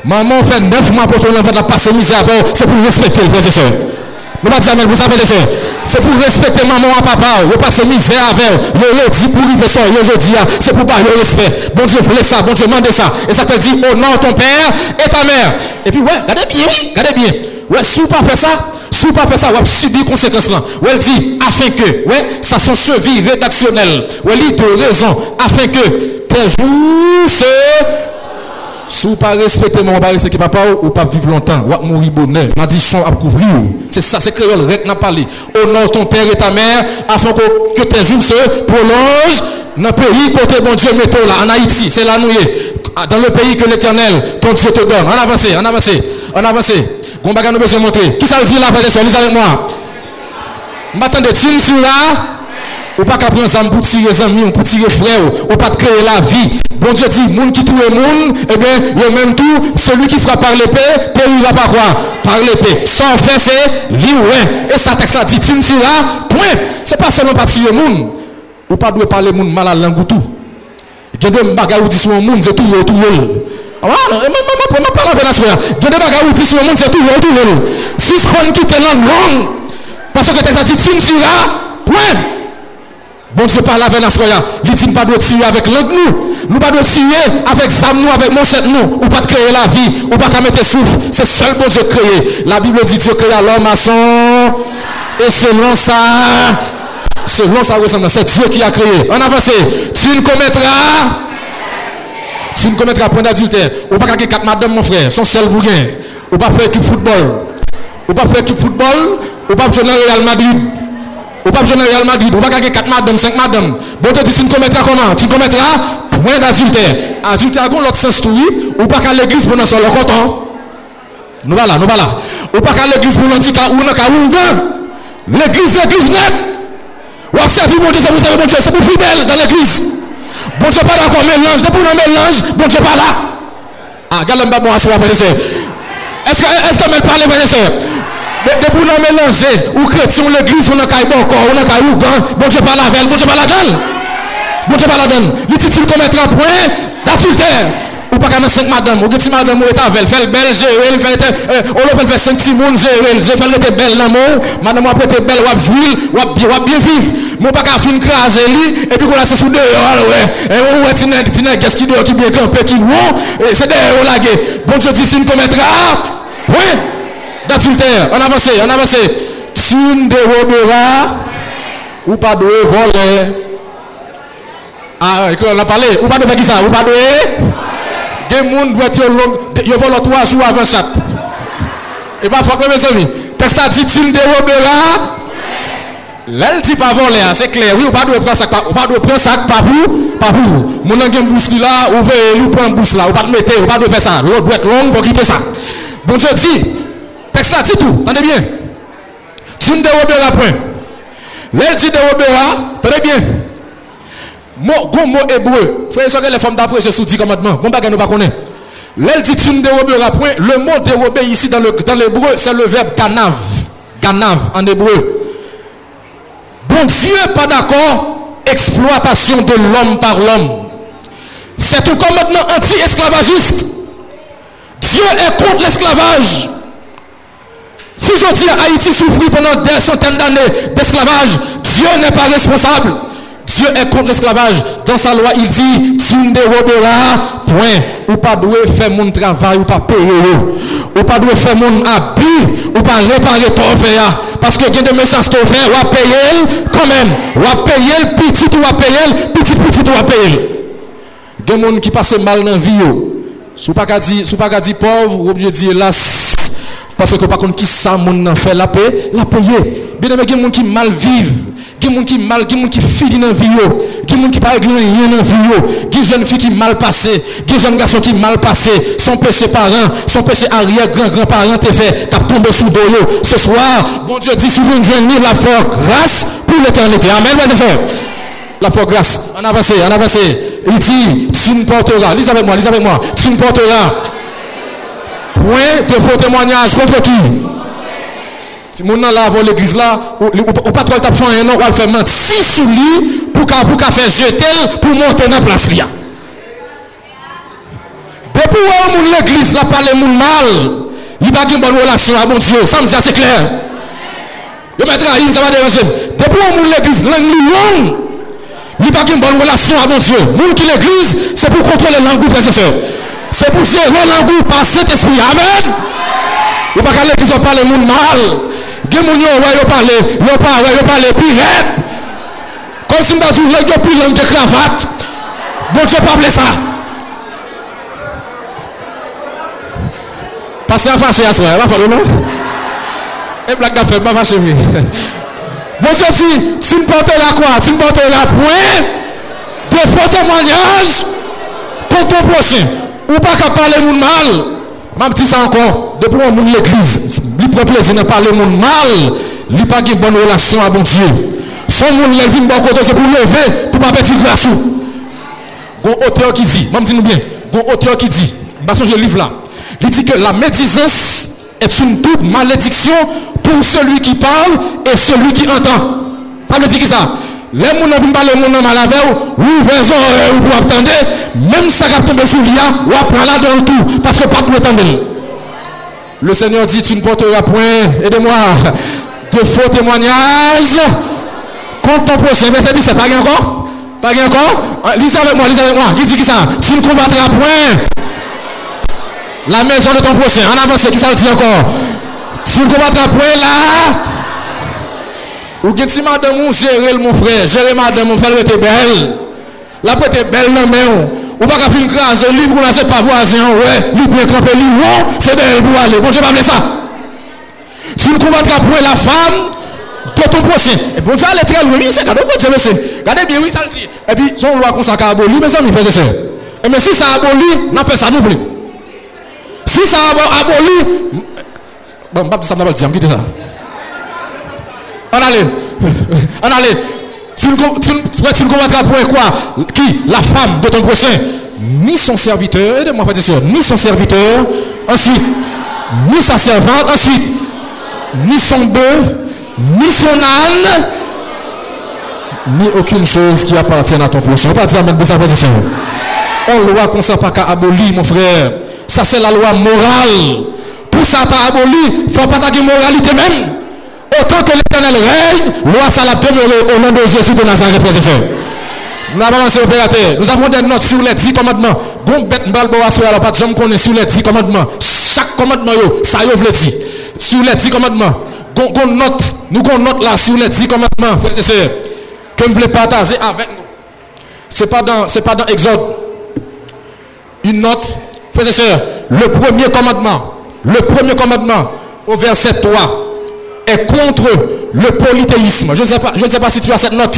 Maman fait neuf mois pour ton enfant de passer misère c'est pour respecter, frère Nous pas dire vous savez C'est pour respecter maman et papa. Vous passez misère avec eux. Vous dit pour vivre ça. Vous dit, c'est pour pas le respect. Bon Dieu voulait ça. Bon Dieu demandez ça. Et ça te dit, non, ton père et ta mère. Et puis, ouais, regardez bien, regardez bien. Ouais, si vous pas fait ça, si vous pas fait ça, vous subir conséquences là. Ouais, elle dit, afin que, ouais, ça sont cheville rédactionnelle. Ouais, il de raison. Afin que tes jours se si vous pas respecter mon c'est que papa ou pas vivre longtemps, ou mourir bonheur, m'a dit à couvrir. C'est ça, c'est créole, rek n'a parlé. De ton père et ta mère, afin que, tes jours se prolongent dans le pays côté bon Dieu mettons là, en Haïti, c'est là nous Dans le pays que l'éternel, ton Dieu te donne. On avance, on avance, on avance. Gon baga nous besoin montrer. Qui ça dit là, et lisez avec moi. M'attendez, tu sur là. Ou pa ka pren zanm pou tire zanmi, pou tire fre ou, ou pa te kreye la vi. Bon Dieu dit, moun ki tou e moun, eh bien, yo même tout, celui qui frappe par l'épée, périra par quoi Par l'épée. Sans faire, c'est l'ouin. Et sa texte là dit, tu me tueras, point. C'est pas seulement pas tuer moun. Ou pas doit parler moun mal à langue ou tout. Gen de bagay ou dit sur moun, c'est tout, tout, tout. Ah, non, et même, même, pas la vénation. Gen de bagay ou dit sur moun, c'est tout, tout, tout. Si ce qu'on quitte langue, non. parce que texte là dit, tu me tueras, point. Bon Dieu parle avec la soya. Il dit pas de tirer avec l'autre nous. Nous pas de tirer avec ça nous, avec mon chef nous. Ou pas de créer la vie. Ou pas de mettre souffle. C'est seul bon Dieu créé. La Bible dit Dieu créa l'homme à son. Et selon ça. selon sa ressemblance. C'est Dieu qui a créé. En avancé. Tu ne commettras. Tu ne commettras point d'adultère. Ou pas quatre madame, mon frère. Son seul bougain. Ou pas faire équipe football. Ou pas faire équipe football. Ou pas dans Real Madrid. Ou pas besoin de Real Madrid, ou pas gagner 4 madame, 5 madame. Bon, tu dis, tu ne commettras comment Tu commettras point d'adultère. Adultère, a bon, l'autre sens tout, ou pas qu'à l'église pour nous le coton. Nous pas là, nous pas là. Ou pas qu'à l'église pour nous dire ou nous avons L'église, l'église net. Ou à servir mon Dieu, c'est pour servir mon Dieu, c'est pour fidèle dans l'église. Bon Dieu, pas d'accord, mélange, depuis un mélange, bon Dieu, pas là. Ah, regarde le bon à soi, frère Est-ce que, est-ce que, parle, frère Debou nan melange, ou kreti, ou l'eglise, ou nan kay bokor, ou nan kay ougan, bon Dieu parle avec elle, bon Dieu parle avec elle. Bon Dieu parle avec elle. Les titres commettra point d'adultère. Ou pas qu'à 5 madame, ou que si madame ou est avec elle, fait belle, j'ai elle, eh, fait, on le fait 5 timounes, j'ai elle, j'ai fait le belle l'amour, madame ou après t'es belle, ou à jouir, ou à bien vivre. Mwen pa ka fin kraze li, epi kon la se sou deyo alwe. E eh, wè wè tine, tine, ges ki deyo ki bie kampe, ki wou, eh, se deyo lage. Bon, je di sin kometra, ah, wè. d'adultère. On avance, on avance. Tu ne déroberas ou pas doué voler. Ah, on a parlé. Ou pas doué qui ça Ou pas doué Des gens doivent être longs. Ils volent trois jours avant chat. Et pas faut que mes amis. Texte a dit tu ne déroberas. Lèl ti pa volè an, se klè, wè ou pa dwe pren sak pa pou, pa pou, moun an gen mbous li la, ou ve lou pren mbous la, ou pa dwe mette, ou pa dwe fè sa, lò dwe klong, fò ki te sa. Bon, je di, texte là dit tout, attendez bien. Tu ne déroberas point. L'elle dit déroberas, attendez bien. Mot, gros mot hébreu. Frère, que les femmes d'après, je sous dit commandement. Bon bagage nous pas connaît. L'elle dit ne déroberas point. Le mot dérober ici dans le dans l'hébreu, c'est le verbe ganav. Ganav en hébreu. Bon Dieu pas d'accord. Exploitation de l'homme par l'homme. C'est un commandement anti-esclavagiste. Dieu est contre l'esclavage. Si je dis Haïti souffrit pendant des centaines d'années d'esclavage, Dieu n'est pas responsable. Dieu est contre l'esclavage. Dans sa loi, il dit, tu ne déroberas point. Ou pas doué faire mon travail, ou pas payer. Ou pas doué faire mon habit, ou pas réparer ton fer. Parce que il y a des méchances ton fer, ou à payer quand même. Ou à payer petit, ou à payer petit, petit, ou à payer. Il y a des gens qui passent mal dans la vie. Si vous ne pas dire pauvre, vous pouvez dire hélas. Parce que pas contre qui ça, mon fait la paix, la payer. Bien aimé, il y a des gens qui mal vivent. Il y a des gens qui mal, qui qui fini dans la vie, des gens qui pas rien dans la vie, des jeunes filles qui mal passé, il y a des jeunes garçons qui mal passé, son péché parent, son péché arrière grand grand parent t'es fait, qui tombé sous l'eau. Ce soir, bon Dieu dit, si vous ne la force grâce pour l'éternité. Amen, mes frères. La force grâce. On avance, on avance. Il dit, tu ne porteras, lisez avec moi, lisez avec moi, tu ne porteras Oui, de faux témoignages contre qui Si mon nan la avon l'église la, ou patrol tap fon yon nan, ou al fè menti sou li, pou ka, pou ka fè jetel, pou monte nan plas li ya. Depou wè ou moun l'église la pale moun mal, li bagi mbon relasyon a bon Diyo, sa mzè se kler. Yo mè trahim, sa va deranje. Depou wè ou moun l'église, lèng li yon, li bagi mbon relasyon a bon Diyo. Moun ki l'église, se pou kontrole langou fè se fè. c'est pour gérer l'angoisse par Saint-Esprit. Amen. Vous ne pouvez pas parler les gens mal. Les gens qui parlent, ils parlent, ils parlent, puis Comme si je disais, les gens plus langue de cravate. Bon Dieu, pas ça. Parce que fâché à soi, elle va falloir, non Et blague d'affaires, pas fâché, oui. Bon Dieu dit, si vous portez la croix, si vous portez la pointe, de faux témoignages contre ton prochain. Ou pa ka pale moun mal, mam ti sa ankon, depo moun moun l'eglize, li pou plezi ne pale moun mal, li pa ge bon relasyon a bon diyo. Fon moun lèl vin bon koto se pou leve, pou pa peti grafou. Gon oteur ki di, mam di nou bien, gon oteur ki di, bason je liv la, li di ke la medizans est une double malédiction pour celui qui parle et celui qui entend. Ça veut dire que ça Les gens qui parlent, les gens avec vous, ouvrez les oreilles pour attendre. Même ça qui tombe sur l'IA, vous apprenez là dans tout. Parce que pas pour attendre. Le Seigneur dit, tu ne porteras point, aidez-moi, de faux témoignages. Compte ton prochain, verset 17, pas encore Pas encore ah, Lisez avec moi, lisez avec moi. Il dit qui ça Tu ne combattras point la maison de ton prochain. En avance, qui ça dit encore Tu ne combattras point là Ou gen si madame ou jere l moun frè, jere madame ou fèl wè te bel, la pè te bel nan mè ou, ou baka fin krasè, li pou nan se pa vwazè an wè, li pou ekrampè li wò, se bel pou wale, bon jè pa blè sa. Si ou konvat ka pouè la fam, to ton prochain. E bon jè alè trè lwè, mi se gade bon jè mè se, gade bi wè sal si, e pi son lwa kon sa ka aboli, mè sa mi fè se se. E mè si sa aboli, nan fè sa nou vli. Si sa aboli, bon mbap di sa mbap di sa, mkite sa. On allait. On allait. Tu ne combattras pour quoi Qui? La femme de ton prochain. Ni son serviteur, aidez-moi, frère ni son serviteur, ensuite, ni sa servante, ensuite, ni son bœuf, ni son âne, ni aucune chose qui appartient à ton prochain. On va dire même de sa frère On loi qu'on ne pas qu'à abolir, mon frère. Ça, c'est la loi morale. Pour ça, t'as aboli, il ne faut pas ta moralité même. Autant que l'éternel règne, loi ça l'a demeuré au nom de Jésus de Nazareth, frères et sœurs. Nous avons opérateur. Nous avons des notes sur les 10 commandements. Bon, bête, mbal, alors pas de gens connaît sur les 10 commandements. Chaque commandement, yo, ça y le dit. Sur les 10 commandements. Gon note, nous avons note là sur les 10 commandements, frères et sœurs, que vous voulez partager avec nous. Ce n'est pas dans, c'est pas dans Exode. Une note, frères et sœurs, le premier commandement, le premier commandement au verset 3 est contre le polythéisme. Je ne sais pas, je ne sais pas si tu as cette note.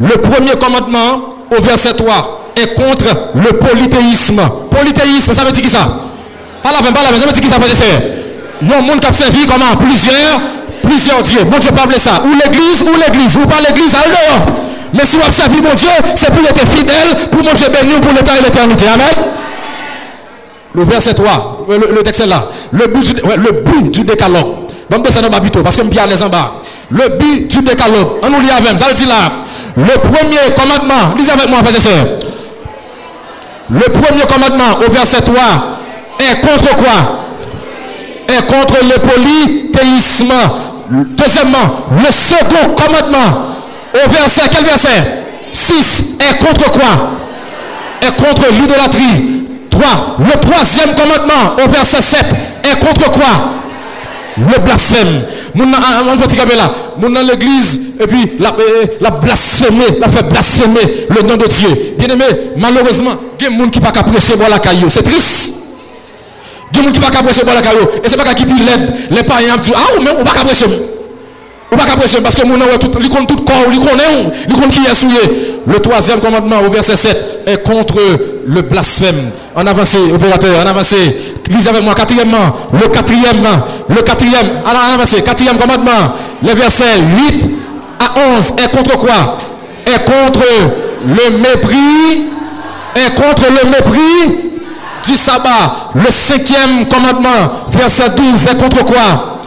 Le premier commandement au verset 3 est contre le polythéisme. Polythéisme, ça veut dire qui ça? Pas la même, pas la même, ça veut dire qui ça Il y a un monde qui a servi comment Plusieurs, plusieurs dieux. Bon Dieu, pas ça. Ou l'église, ou l'église. Ou pas l'église, à dehors. Mais si vous servi mon Dieu, c'est pour être fidèle, pour mon Dieu béni, pour l'état et l'éternité. Amen. Le verset 3, le, texte est là. Le but du, le but du décalogue. Bon, descendre dans plutôt parce que je suis les en bas. Le but du décalogue, on nous lit avec, ça le dit là. Le premier commandement, lisez avec moi, frères et sœurs. Le premier commandement au verset 3 est contre quoi? Est contre le polythéisme. Deuxièmement, le second commandement au verset, quel verset? 6 est contre quoi? Est contre l'idolâtrie. 3. Le troisième commandement au verset 7 est contre quoi? Le blasphème. Mon là, mon dans l'église et puis la, euh, la la fait blasphémer le nom de Dieu. Bien aimé, malheureusement, il y a des gens qui pas prêcher boire la caillou. C'est triste. Il y a des gens qui pas prêcher boire la caillou. Et c'est pas qui puis l'aide. Les parents disent Ah, mais on pas prêcher. On pas prêcher parce que mon nom est tout, il compte tout corps, il connaît, il compte qui est souillé. Le troisième commandement au verset 7 est contre le blasphème. En avancé, opérateur, en avancé. Lisez avec moi, quatrièmement, le quatrième, le quatrième, en avancé, quatrième commandement, le verset 8 à 11 est contre quoi? Est contre le mépris, est contre le mépris du sabbat. Le cinquième commandement, verset 12, est contre quoi?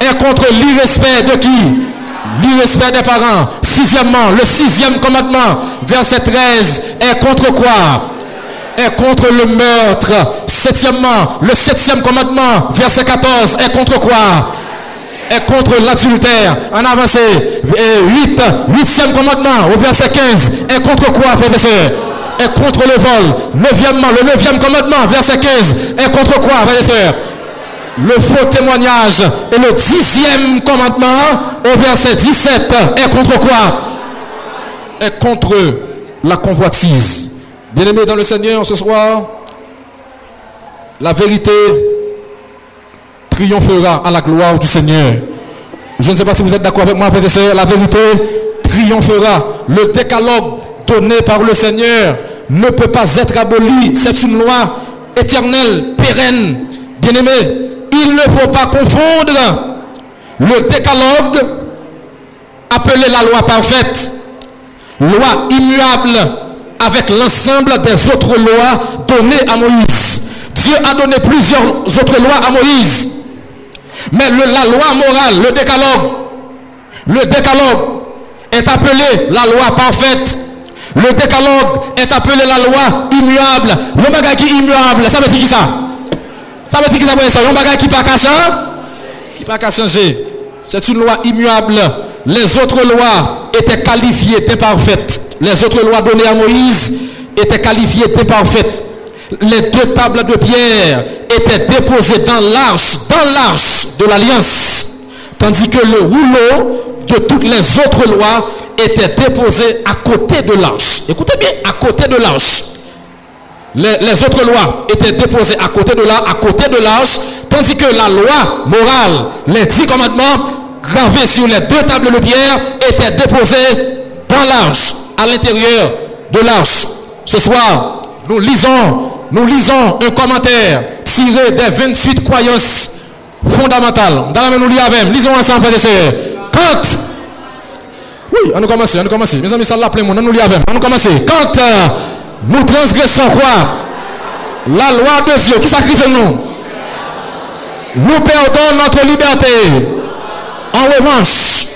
Est contre l'irrespect de qui? L'irrespect des parents. Sixièmement, le sixième commandement, verset 13, est contre quoi? Est contre le meurtre. Septièmement, le septième commandement, verset 14, est contre quoi? Est contre l'adultère. En avancé, 8, huitième commandement, au verset 15, est contre quoi, frères et sœurs Est contre le vol. Neuvièmement, le neuvième commandement, verset 15, est contre quoi, frères et sœurs le faux témoignage et le dixième commandement au verset 17 est contre quoi? Est contre la convoitise. Bien-aimés dans le Seigneur ce soir, la vérité triomphera à la gloire du Seigneur. Je ne sais pas si vous êtes d'accord avec moi, frères la vérité triomphera. Le décalogue donné par le Seigneur ne peut pas être aboli. C'est une loi éternelle, pérenne. Bien-aimés, il ne faut pas confondre le décalogue appelé la loi parfaite, loi immuable, avec l'ensemble des autres lois données à Moïse. Dieu a donné plusieurs autres lois à Moïse. Mais la loi morale, le décalogue, le décalogue est appelé la loi parfaite. Le décalogue est appelé la loi immuable. Le bagage immuable, ça veut dire ça? Ça veut dire que ça un bagage qui pas qui pas changer. C'est une loi immuable. Les autres lois étaient qualifiées d'imparfaites. Les autres lois données à Moïse étaient qualifiées d'imparfaites. Les deux tables de pierre étaient déposées dans l'arche, dans l'arche de l'alliance. Tandis que le rouleau de toutes les autres lois était déposé à côté de l'arche. Écoutez bien, à côté de l'arche. Les, autres lois étaient déposées à côté de l'arche, à côté de l'arche, tandis que la loi morale, les dix commandements gravés sur les deux tables de pierre étaient déposés dans l'arche, à l'intérieur de l'arche. Ce soir, nous lisons, nous lisons un commentaire tiré des 28 croyances fondamentales. Dans la nous lisons lisons ensemble, frères et sœurs. Quand oui, on nous commence, on nous commence. Mes amis, ça l'a plein monde, on nous lisons. On nous commence. Quand euh, nous transgressons quoi? La loi de Dieu, qui sacrifie nous Nous perdons notre liberté. En revanche,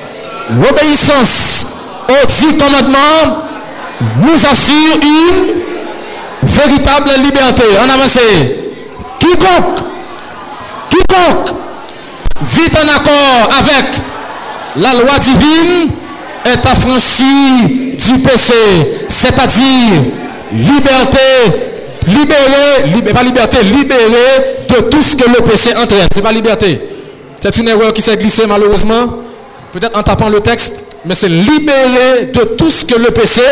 l'obéissance aux dix commandements nous assure une véritable liberté. En avance. Quiconque, quiconque vit en accord avec la loi divine est affranchi du péché, c'est-à-dire liberté, libéré, pas liberté, libéré de tout ce que le péché entraîne. C'est pas liberté. C'est une erreur qui s'est glissée malheureusement, peut-être en tapant le texte, mais c'est libéré de tout ce que le péché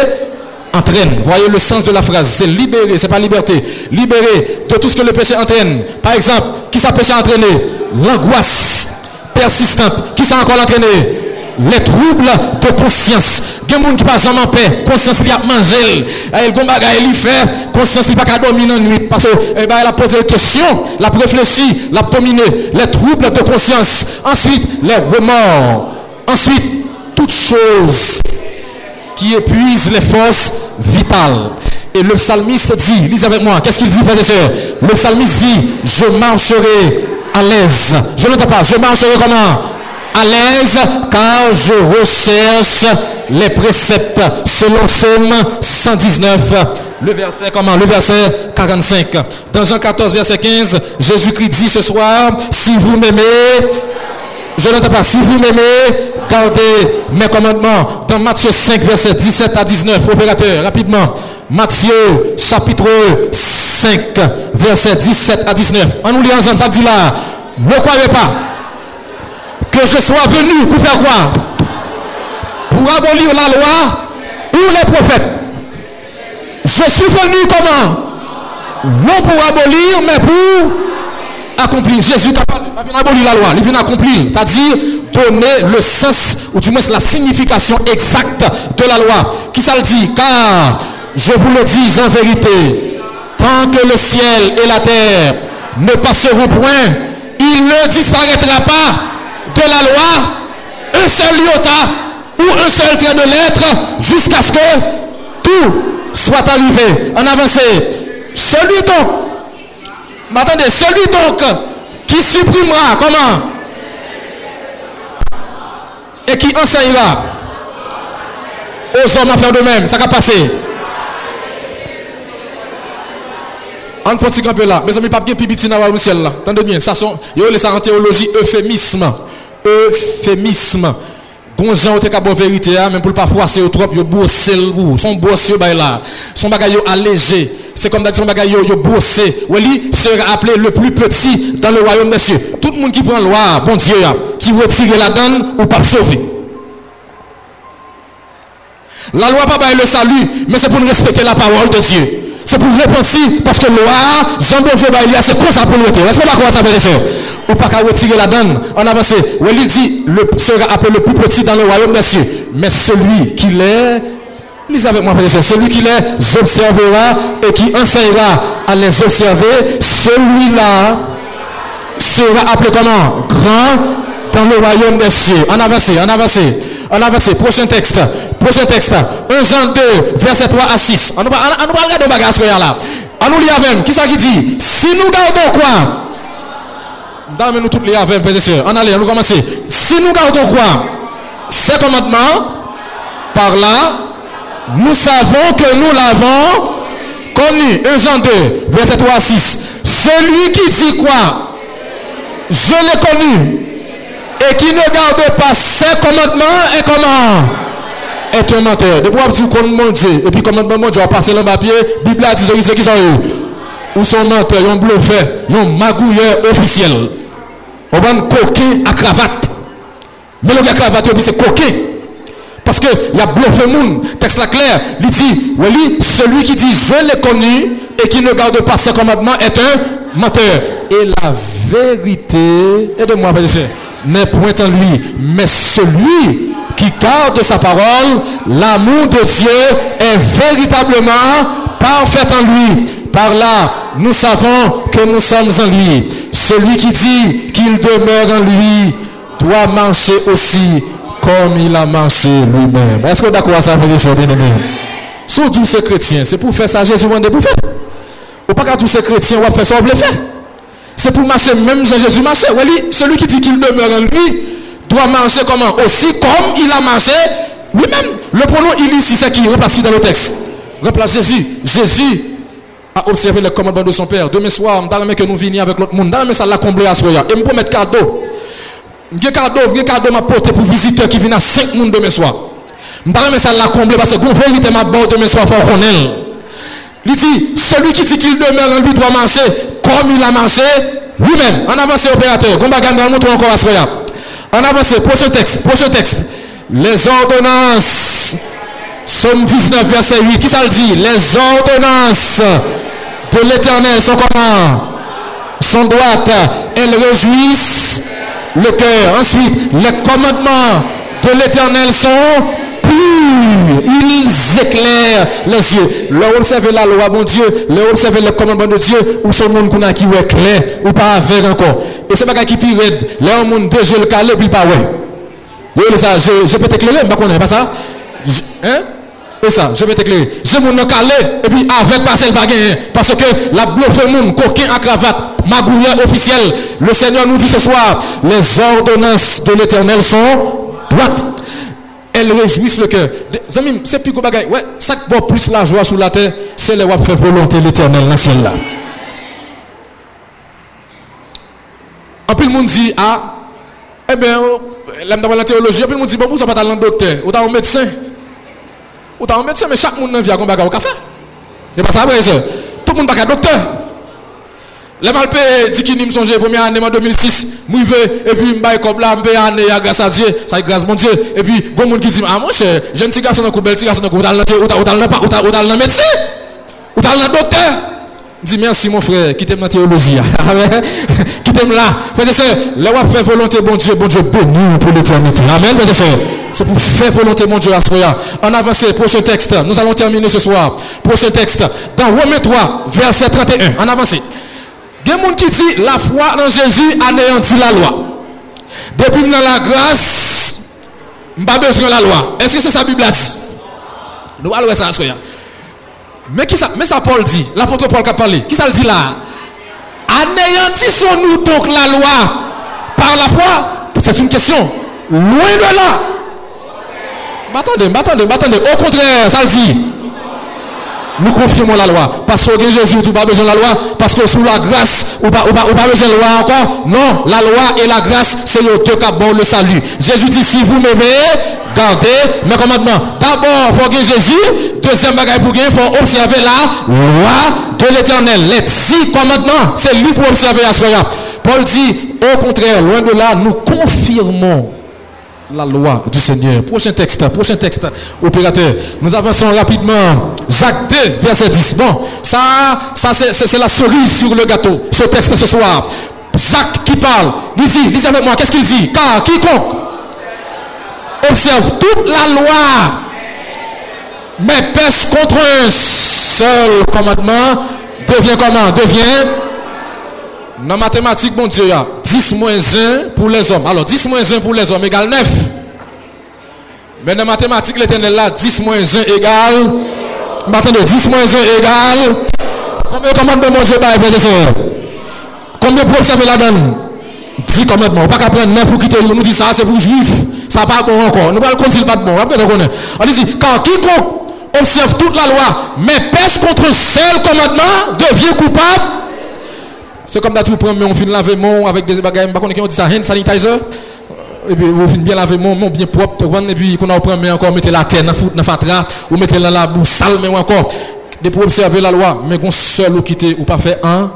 entraîne. Voyez le sens de la phrase. C'est libéré, c'est pas liberté. Libéré de tout ce que le péché entraîne. Par exemple, qui ça péché entraîné? L'angoisse persistante. Qui ça encore entraîné? Les troubles de conscience. Il y a des gens qui pas jamais en paix. Conscience qui a mangé. Il y a fait. Conscience qui pas qu'à dormir la nuit. Parce qu'elle a posé des questions. La réfléchi. La dominé. Les troubles de conscience. Ensuite, les remords. Ensuite, toutes choses qui épuisent les forces vitales. Et le psalmiste dit, lisez avec moi, qu'est-ce qu'il dit, frères et sœurs? Le psalmiste dit, je marcherai à l'aise. Je n'entends pas, je marcherai comment? À l'aise, car je recherche les préceptes selon Somme 119. Le verset comment? Le verset 45. Dans Jean 14, verset 15, Jésus-Christ dit ce soir, si vous m'aimez, je n'entends pas. Si vous m'aimez, gardez mes commandements. Dans Matthieu 5, verset 17 à 19. Opérateur, rapidement. Matthieu, chapitre 5, verset 17 à 19. On nous lit ensemble, ça dit là. Ne croyez pas que je sois venu pour faire quoi? Pour abolir la loi ou les prophètes. Je suis venu comment? Non pour abolir, mais pour accomplir. Jésus t'a vient abolir la loi. Il vient accomplir. C'est-à-dire donner le sens, ou du moins la signification exacte de la loi. Qui ça le dit? Car, je vous le dis en vérité, tant que le ciel et la terre ne passeront point, il ne disparaîtra pas de la loi un seul iota ou un seul trait de lettre jusqu'à ce que tout soit arrivé. En avancée. Celui donc, attendez, celui donc qui supprimera, comment? Et qui enseignera aux hommes à faire de même. Ça va passer. On faut camper là. Mes amis, pas bien pipiti dans le ciel là. Attendez bien, ça sont, il ça en théologie euphémisme. Euphémisme. Bon gens ont bon vérité, hein, même pour pas froisser au trop, yo bossé le son bossé là. Son bagage allégé. C'est comme son bagage yo bossé. Wali sera appelé le plus petit dans le royaume des cieux. Tout le monde qui prend loi, bon Dieu, qui retire la donne ou pas sauver. La loi pas le salut, mais c'est pour respecter la parole de Dieu. C'est pour repentir, parce que loi, Jean Bonjour, c'est pour ça pour nous. Est-ce que d'accord ça fait ça Ou pas qu'à retirer la donne en avance. Où il dit, le, sera appelé le plus petit dans le royaume des cieux. Mais celui qui l'est, lisez avec moi, frère celui qui les observera et qui enseignera à les observer, celui-là sera appelé comment? Grand dans le royaume des cieux. En avance, en avance. On avance. Prochain texte. Prochain texte. 1 Jean 2, verset 3 à 6. On va regarder là. On nous lit. Qui ça qui dit? Si nous gardons quoi? Dame nous tous les avec, frères et sœurs. On allait, on nous commencer. Si nous gardons quoi? Ces commandements, par là, nous savons que nous l'avons connu. 1 Jean 2, verset 3 à 6. Celui qui dit quoi? Je l'ai connu et qui ne garde pas ses commandements est comment? Est un menteur. Depuis que tu connais mon et puis commandement mon Dieu, on passe le papier, Bible a dit qui sont eux? Ou sont menteurs, ils ont bluffé, ils ont magouilleur officiel. On va coquin à cravate. Mais le gars cravate, c'est coquin. Parce qu'il y a bluffé monde. Texte là clair. Il dit, oui, celui qui dit je l'ai connu et qui ne garde pas ses commandements est un menteur. Et la vérité, aidez-moi, n'est point en lui, mais celui qui garde sa parole, l'amour de Dieu est véritablement parfait en lui. Par là, nous savons que nous sommes en lui. Celui qui dit qu'il demeure en lui doit marcher aussi comme il a marché lui-même. Est-ce que d'accord ça fait ça, bien aimé? Sous tous ces chrétiens, c'est pour faire ça, Jésus va pour faire? Ou pas qu'à tous ces chrétiens, on va faire ça, on le faire? C'est pour marcher même Jésus marchait. celui qui dit qu'il demeure en lui doit marcher comment? Aussi comme il a marché lui-même. Le pronom il ici, c'est qui? Remplace qui dans le texte? Remplace Jésus. Jésus a observé le commandement de son Père. Demain soir, je que nous venions avec l'autre monde. Je ça l'a comblé à soya. Et je mettre cadeau. Je cadeau, je cadeau m'a porté pour visiteurs qui viennent à 5 monde demain soir. Je ça l'a comblé parce que la vérité m'a bon demain soir, faut qu'on Il dit, celui qui dit qu'il demeure en lui doit marcher comme il a marché lui-même. En avance, opérateur. Encore à. En avance, prochain texte, prochain texte. Les ordonnances. Somme 19, verset 8. Qui ça le dit? Les ordonnances de l'éternel sont comment? Sont droites. Elles réjouissent le cœur. Ensuite, les commandements de l'éternel sont Ils éclairent les yeux. Leur observer la loi, mon Dieu. Leur observer le commandement de Dieu. Ou son monde qui est clair. Ou pas avec encore. Et c'est pas qui pire. Leur monde déjà le calé, puis pas ouais. Je, je peux t'éclairer, je pas ça? Hein? Et ça, je vais t'éclairer. Je mon calé et puis avec passer le bagage. Parce que la bluffé monde, coquin à cravate, magouilleur officiel. Le Seigneur nous dit ce soir, les ordonnances de l'éternel sont droites. elle réjouisse le cœur. Zamim, c'est plus bagaille. Ouais, ça qui plus la joie sur la terre, c'est les wap fait volonté l'éternel dans celle-là. En plus, le monde dit, ah, eh bien, l'âme dans la théologie, en plus, le monde dit, bon, vous n'avez pas talent docteur, ou t'as un médecin. Ou t'as un médecin, mais chaque monde n'a vie à combattre au café. C'est pas ça, vrai, Tout le monde n'a pas docteur. Les malpé dit qu'il me songe première année en 2006, moi et puis m'baye comme là, m'paye année grâce à Dieu, ça grâce mon Dieu. Et puis bon monde qui dit ah mon cher, jeune petit garçon dans bel petit garçon ou t'as ou t'as ou t'as t'as médecin, ou t'as le docteur. Dis merci mon frère, qui t'aime la théologie. qui t'aime là. Frère et sœur, là fait volonté bon Dieu, bon Dieu béni pour l'éternité. Amen, frère et sœur. C'est pour faire volonté, mon Dieu, à. En avance, prochain texte. Nous allons terminer ce soir. Prochain texte. Dans Romains 3, verset 31. En avance. Il y a des gens qui dit la foi en Jésus anéantit la loi. Depuis dans la grâce, pas besoin de la loi. Est-ce que c'est ça la Bible Nous allons ça Mais qui ça, mais ça Paul dit, l'apôtre Paul qui a parlé. Qui ça le dit là? Anéantissons-nous donc la loi par la foi? C'est une question. Loin de là. Attendez, attendez, attendez. Au contraire, ça le dit. Nous confirmons la loi. Parce que Jésus, tu n'as pas besoin de la loi. Parce que sous la grâce, ou pas, ou pas, besoin de la loi encore. Non, la loi et la grâce, c'est le deux qui le salut. Jésus dit, si vous m'aimez, gardez mes commandements. D'abord, il faut que Jésus. Deuxième bagage pour il faut observer la loi de l'éternel. Les dix commandements, c'est lui pour observer la soya. Paul dit, au contraire, loin de là, nous confirmons la loi du Seigneur. Prochain texte, prochain texte, opérateur. Nous avançons rapidement. Jacques 2, verset 10. Bon, ça, ça c'est la cerise sur le gâteau, ce texte ce soir. Jacques qui parle, il dit, lisez avec moi, qu'est-ce qu'il dit? Car quiconque observe toute la loi, mais pêche contre un seul commandement, devient comment? Devient Nan matematik, bon Diyo ya, 10 moins 1 pou les om. Alors, 10 moins 1 pou les om egal 9. Men nan matematik, l'Eternel la, 10 moins 1 egal. M'attende, 10 moins 1 egal. Koumè komandman bon Diyo ba e prese son? Koumè pou obseve la dan? 10 komandman. Ou pa ka pren 9 ou kite yon. Nou di sa, se pou juif. Sa pa kon ankon. Nou pa l konsil pat bon. Apre de konen. An di si, kan kiko obseve tout la loi, men pes kontre sel komandman, devye koupab, c'est comme d'habitude, vous prenez, on finit laver mon avec des bagages, on dit ça, sanitizer. Et puis, vous finissez bien laver mon, bien propre. Et puis, qu'on a pris encore, mettez la terre dans la fatra, ou mettez la boue mais encore. De pour observer la loi, mais qu'on seul ou quitter, ou pas faire un,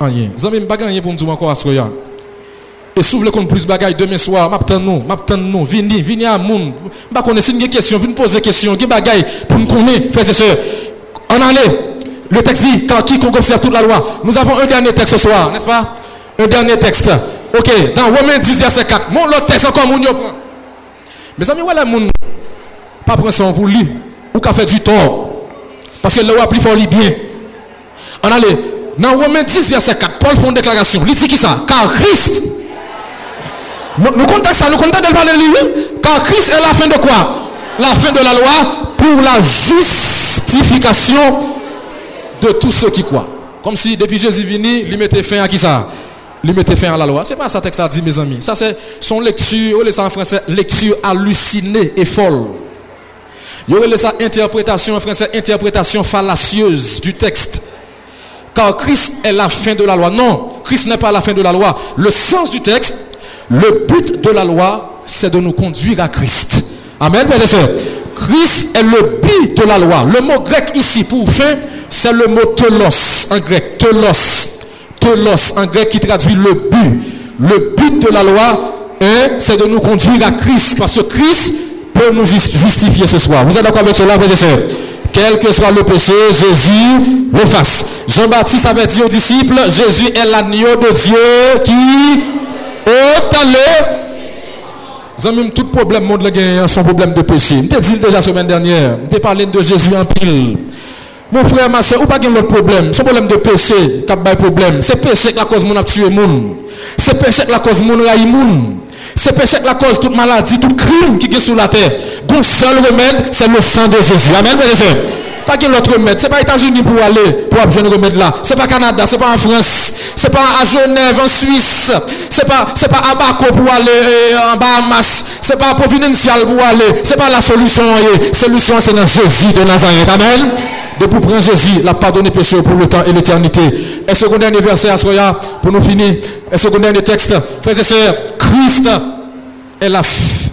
rien. Vous avez pas gagné pour nous dire encore à ce Et plus demain soir, nous, nous, vini, vini à moun. Une question, poser question, bagaille pour nous connaître, frères et. En allez. Le texte dit, quand quiconque observe toute la loi. Nous avons un dernier texte ce soir, n'est-ce pas? Un dernier texte. Ok, dans Romains 10, verset 4. Mon l'autre texte encore, mon. Mes amis, voilà, mon. Pas prendre ça pour lui. Ou qu'a fait du tort. Parce que le roi plus fort, lui bien. En allez. Dans Romains 10, verset 4, Paul fait une déclaration. Il qui ça? Car Christ nous comptons ça, nous comptons de parler. Car Christ est la fin de quoi? La fin de la loi pour la justification de tous ceux qui croient. Comme si depuis Jésus venu, il mettait fin à qui ça? Il mettait fin à la loi. C'est pas ça texte là dit, mes amis. Ça, c'est son lecture, on ça en français, lecture hallucinée et folle. Il y ça interprétation en français, interprétation fallacieuse du texte. Car Christ est la fin de la loi. Non, Christ n'est pas la fin de la loi. Le sens du texte, le but de la loi, c'est de nous conduire à Christ. Amen, frères Christ est le but de la loi. Le mot grec ici pour fin, c'est le mot telos en grec. Telos. Telos en grec qui traduit le but. Le but de la loi, c'est de nous conduire à Christ. Parce que Christ peut nous justifier ce soir. Vous êtes d'accord avec cela, frères et Quel que soit le péché, Jésus l'efface. Jean-Baptiste avait dit aux disciples, Jésus est l'agneau de Dieu qui ôte le... tout problème monde le gagne son problème de péché. Je dit déjà la semaine dernière, je parlé de Jésus en pile. Mon frère, ma soeur, ou pas l'autre problème? Son problème de péché, qui a problème. C'est péché la cause mon a tué moun. C'est péché la cause mon raï. C'est péché la cause toute maladie, tout crime qui est sur la terre. Bon seul remède, c'est le sang de Jésus. Amen, mes pas qu'il l'autre remède. C'est pas États-Unis pour aller pour avoir un remède là. C'est pas Canada, c'est pas en France, c'est pas à Genève, en Suisse, c'est pas pas à Baco pour aller euh, en Bahamas, c'est pas providential pour aller. C'est pas la solution. La solution c'est dans Jésus de Nazareth. Amen. De pour prendre Jésus, la pardonner péché pour le temps et l'éternité. Et ce dernier verset à Soya, pour nous finir, et ce dernier texte, frères et sœurs, Christ est la,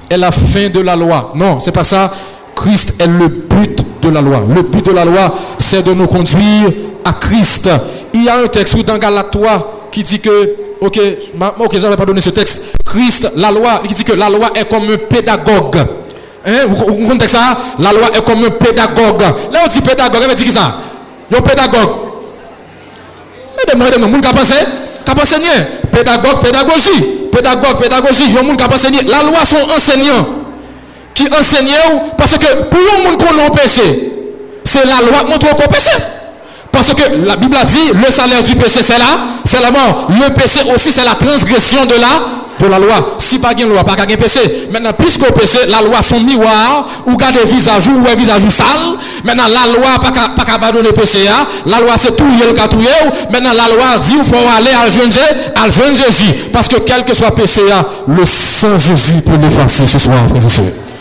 est la fin de la loi. Non, c'est pas ça. Christ est le but la loi. Le but de la loi, c'est de nous conduire à Christ. Il y a un texte dans Galatois qui dit que, ok, ok, j'avais pas donné ce texte. Christ, la loi, qui dit que la loi est comme un pédagogue. Hein? Vous, comprenez ça La loi est comme un pédagogue. Là, on dit pédagogue, on dit qui ça? Un pédagogue. Mais demandez moi, qui a pensé Qui a pensé Pédagogue, pédagogie. Pédagogue, pédagogie. Il La loi sont enseignants qui enseignent parce que pour le monde qu'on a péché, c'est la loi qui montre qu'on péché. Parce que la Bible a dit, le salaire du péché, c'est là, c'est la mort. Le péché aussi, c'est la transgression de la de la loi. Si pas une loi, pas qu'un péché. Maintenant, puisqu'au péché, la loi son miroir, ou garder visage ou un visage sale. Maintenant, la loi pas qu'à abandonner le péché. Hein. La loi c'est tout le cas Maintenant, la loi dit il faut aller à joindre à Jésus. Parce que quel que soit péché, hein, le sang Jésus peut l'effacer ce soir, frères. Et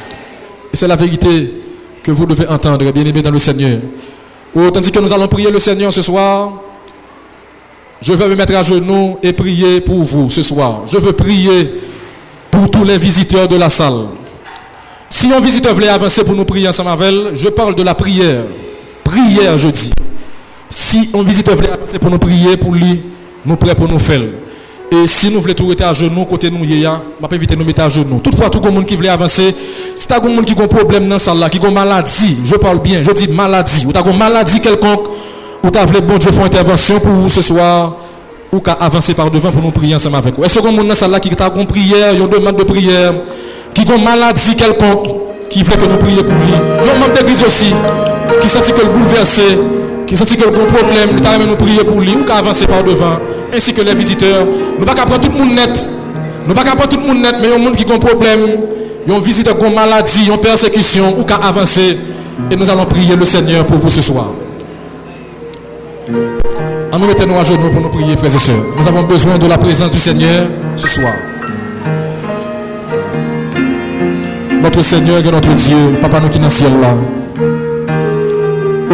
c'est la vérité que vous devez entendre, bien aimé dans le Seigneur. Oh, tandis que nous allons prier le Seigneur ce soir, je veux me mettre à genoux et prier pour vous ce soir. Je veux prier pour tous les visiteurs de la salle. Si un visiteur voulait avancer pour nous prier ensemble avec je parle de la prière. Prière, je dis. Si un visiteur voulait avancer pour nous prier, pour lui, nous prêts pour nous faire. Et si nous voulons tout rester à genoux, côté nous, je vais inviter nous mettre à genoux. Toutefois, tout le monde qui veut avancer, si tu as un monde qui a un problème dans salle là, qui a une maladie, je parle bien, je dis maladie, ou tu as une maladie quelconque, ou tu as voulu bon Dieu faire intervention pour vous ce soir, ou qu'à avancer par devant pour nous prier ensemble avec vous. Est-ce que monde dans salle qui a une prière, une demande de prière, qui a une maladie quelconque, qui veut que nous prions pour lui? Il y a un membre d'église aussi, qui sent que le bouleversé, qui sent que le gros problème, il t'a nous prier pour lui, ou qu'à avancer par devant ainsi que les visiteurs. Nous ne pouvons pas prendre tout le monde net. Nous ne pas prendre tout le monde net, mais il y a des gens qui ont un problème, il y a un qui a une maladie, une persécution, ou qui a avancé. Et nous allons prier le Seigneur pour vous ce soir. En nous mettons à genoux pour nous prier, frères et sœurs. Nous avons besoin de la présence du Seigneur ce soir. Notre Seigneur et notre Dieu, Papa nous qui est dans le ciel là.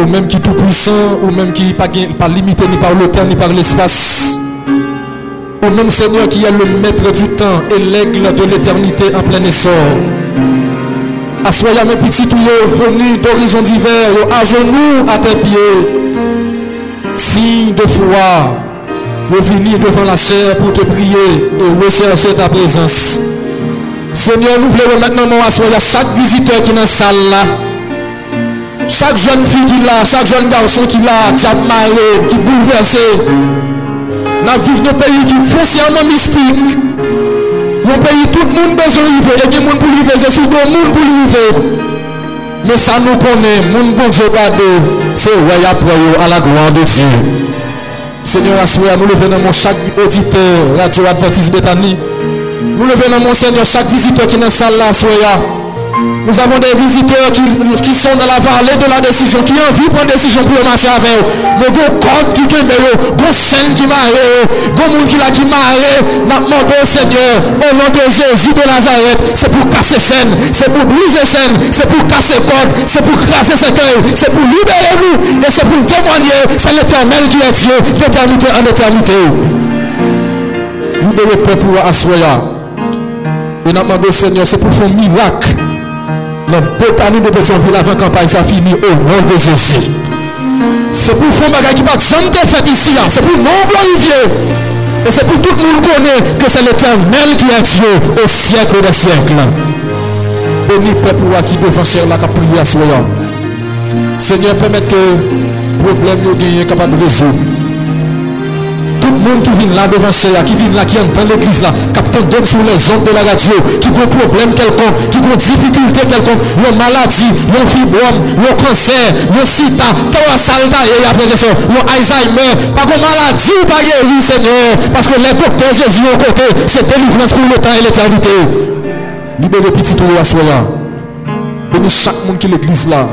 Ou même qui est tout puissant, ou même qui n'est pas, limité ni par le temps ni par l'espace. Au même Seigneur qui est le maître du temps et l'aigle de l'éternité en plein essor. Assoyez mes petits tuyaux venus d'horizons divers, à genoux à tes pieds. Signe de foi, venir devant la chair pour te prier et rechercher ta présence. Seigneur, nous voulons maintenant nous asseoir chaque visiteur qui est dans la salle. Chaque jeune fille qui là, chaque jeune garçon qui là, qui a marré, qui bouleversé. Nous vivons dans un pays qui est foncièrement mystique. Un pays, tout le monde besoin de vivre. A des gens pour vivre, c'est surtout le monde pour vivre. Mais ça nous connaît, monde bon Dieu c'est ouais à la gloire de Dieu. Seigneur, à nous levons dans chaque auditeur, Radio Adventiste Bethany. Nous levons dans mon Seigneur chaque visiteur qui est dans la salle là. Nous avons des visiteurs qui, sont dans la vallée de la décision, qui ont envie de prendre décision pour marcher avec eux. Mais bon compte qui est bon scène qui m'a bon monde qui l'a qui m'a Nous demandons Seigneur, au nom de Jésus de Nazareth, c'est pour casser chaîne, c'est pour briser chaîne, c'est pour casser corde, c'est pour ses cœurs, c'est pour libérer nous, et c'est pour témoigner, c'est l'éternel qui est Dieu, l'éternité en éternité. Libérez le peuple à Assoya. Et nous demandons Seigneur, c'est pour faire un miracle. La Bethany de Pétionville avant campagne, ça finit au nom de Jésus. C'est pour faire un qui va jamais fait ici. Hein. C'est pour non glorifier. Et c'est pour tout le monde connaît que c'est l'éternel qui est Dieu au siècle des siècles. Béni peuple qui devant faire la soi. Seigneur, permette que le problème nous gagne capable de résoudre monde qui vient là devant chez qui vient là, qui entend l'église là, qui donne sur les ondes de la radio, qui a un problème quelconque, qui a une difficulté quelconque, une maladie, une fibrome, un cancer, un sida, un salta et après ça, un Alzheimer, pas une maladie ou pas guéri, Seigneur, parce que les docteurs Jésus ont côté, c'est délivrance pour le temps et l'éternité. Libérez petit tout à soi. Bénis chaque monde qui est l'église là.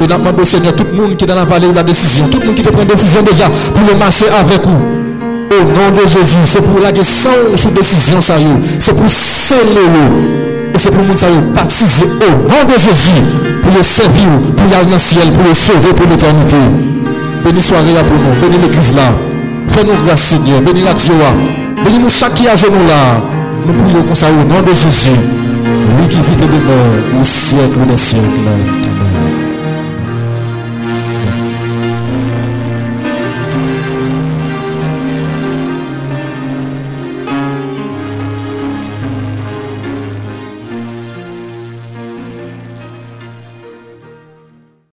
Et nous demandons au Seigneur, tout le monde qui est dans la vallée de la décision, tout le monde qui te prend décision déjà pour le marcher avec vous. Au nom de Jésus, c'est pour la question sous décision, ça C'est pour sceller Et c'est pour nous, ça baptiser au nom de Jésus. Pour le servir, pour aller dans le ciel, pour le sauver pour l'éternité. Béni soit là pour nous. Béni l'église là. Fais-nous grâce, Seigneur. Béni la joie. Béni nous chaque qui à genoux là. Nous prions comme ça au nom de Jésus. Lui qui vit et demeure au siècle des siècles.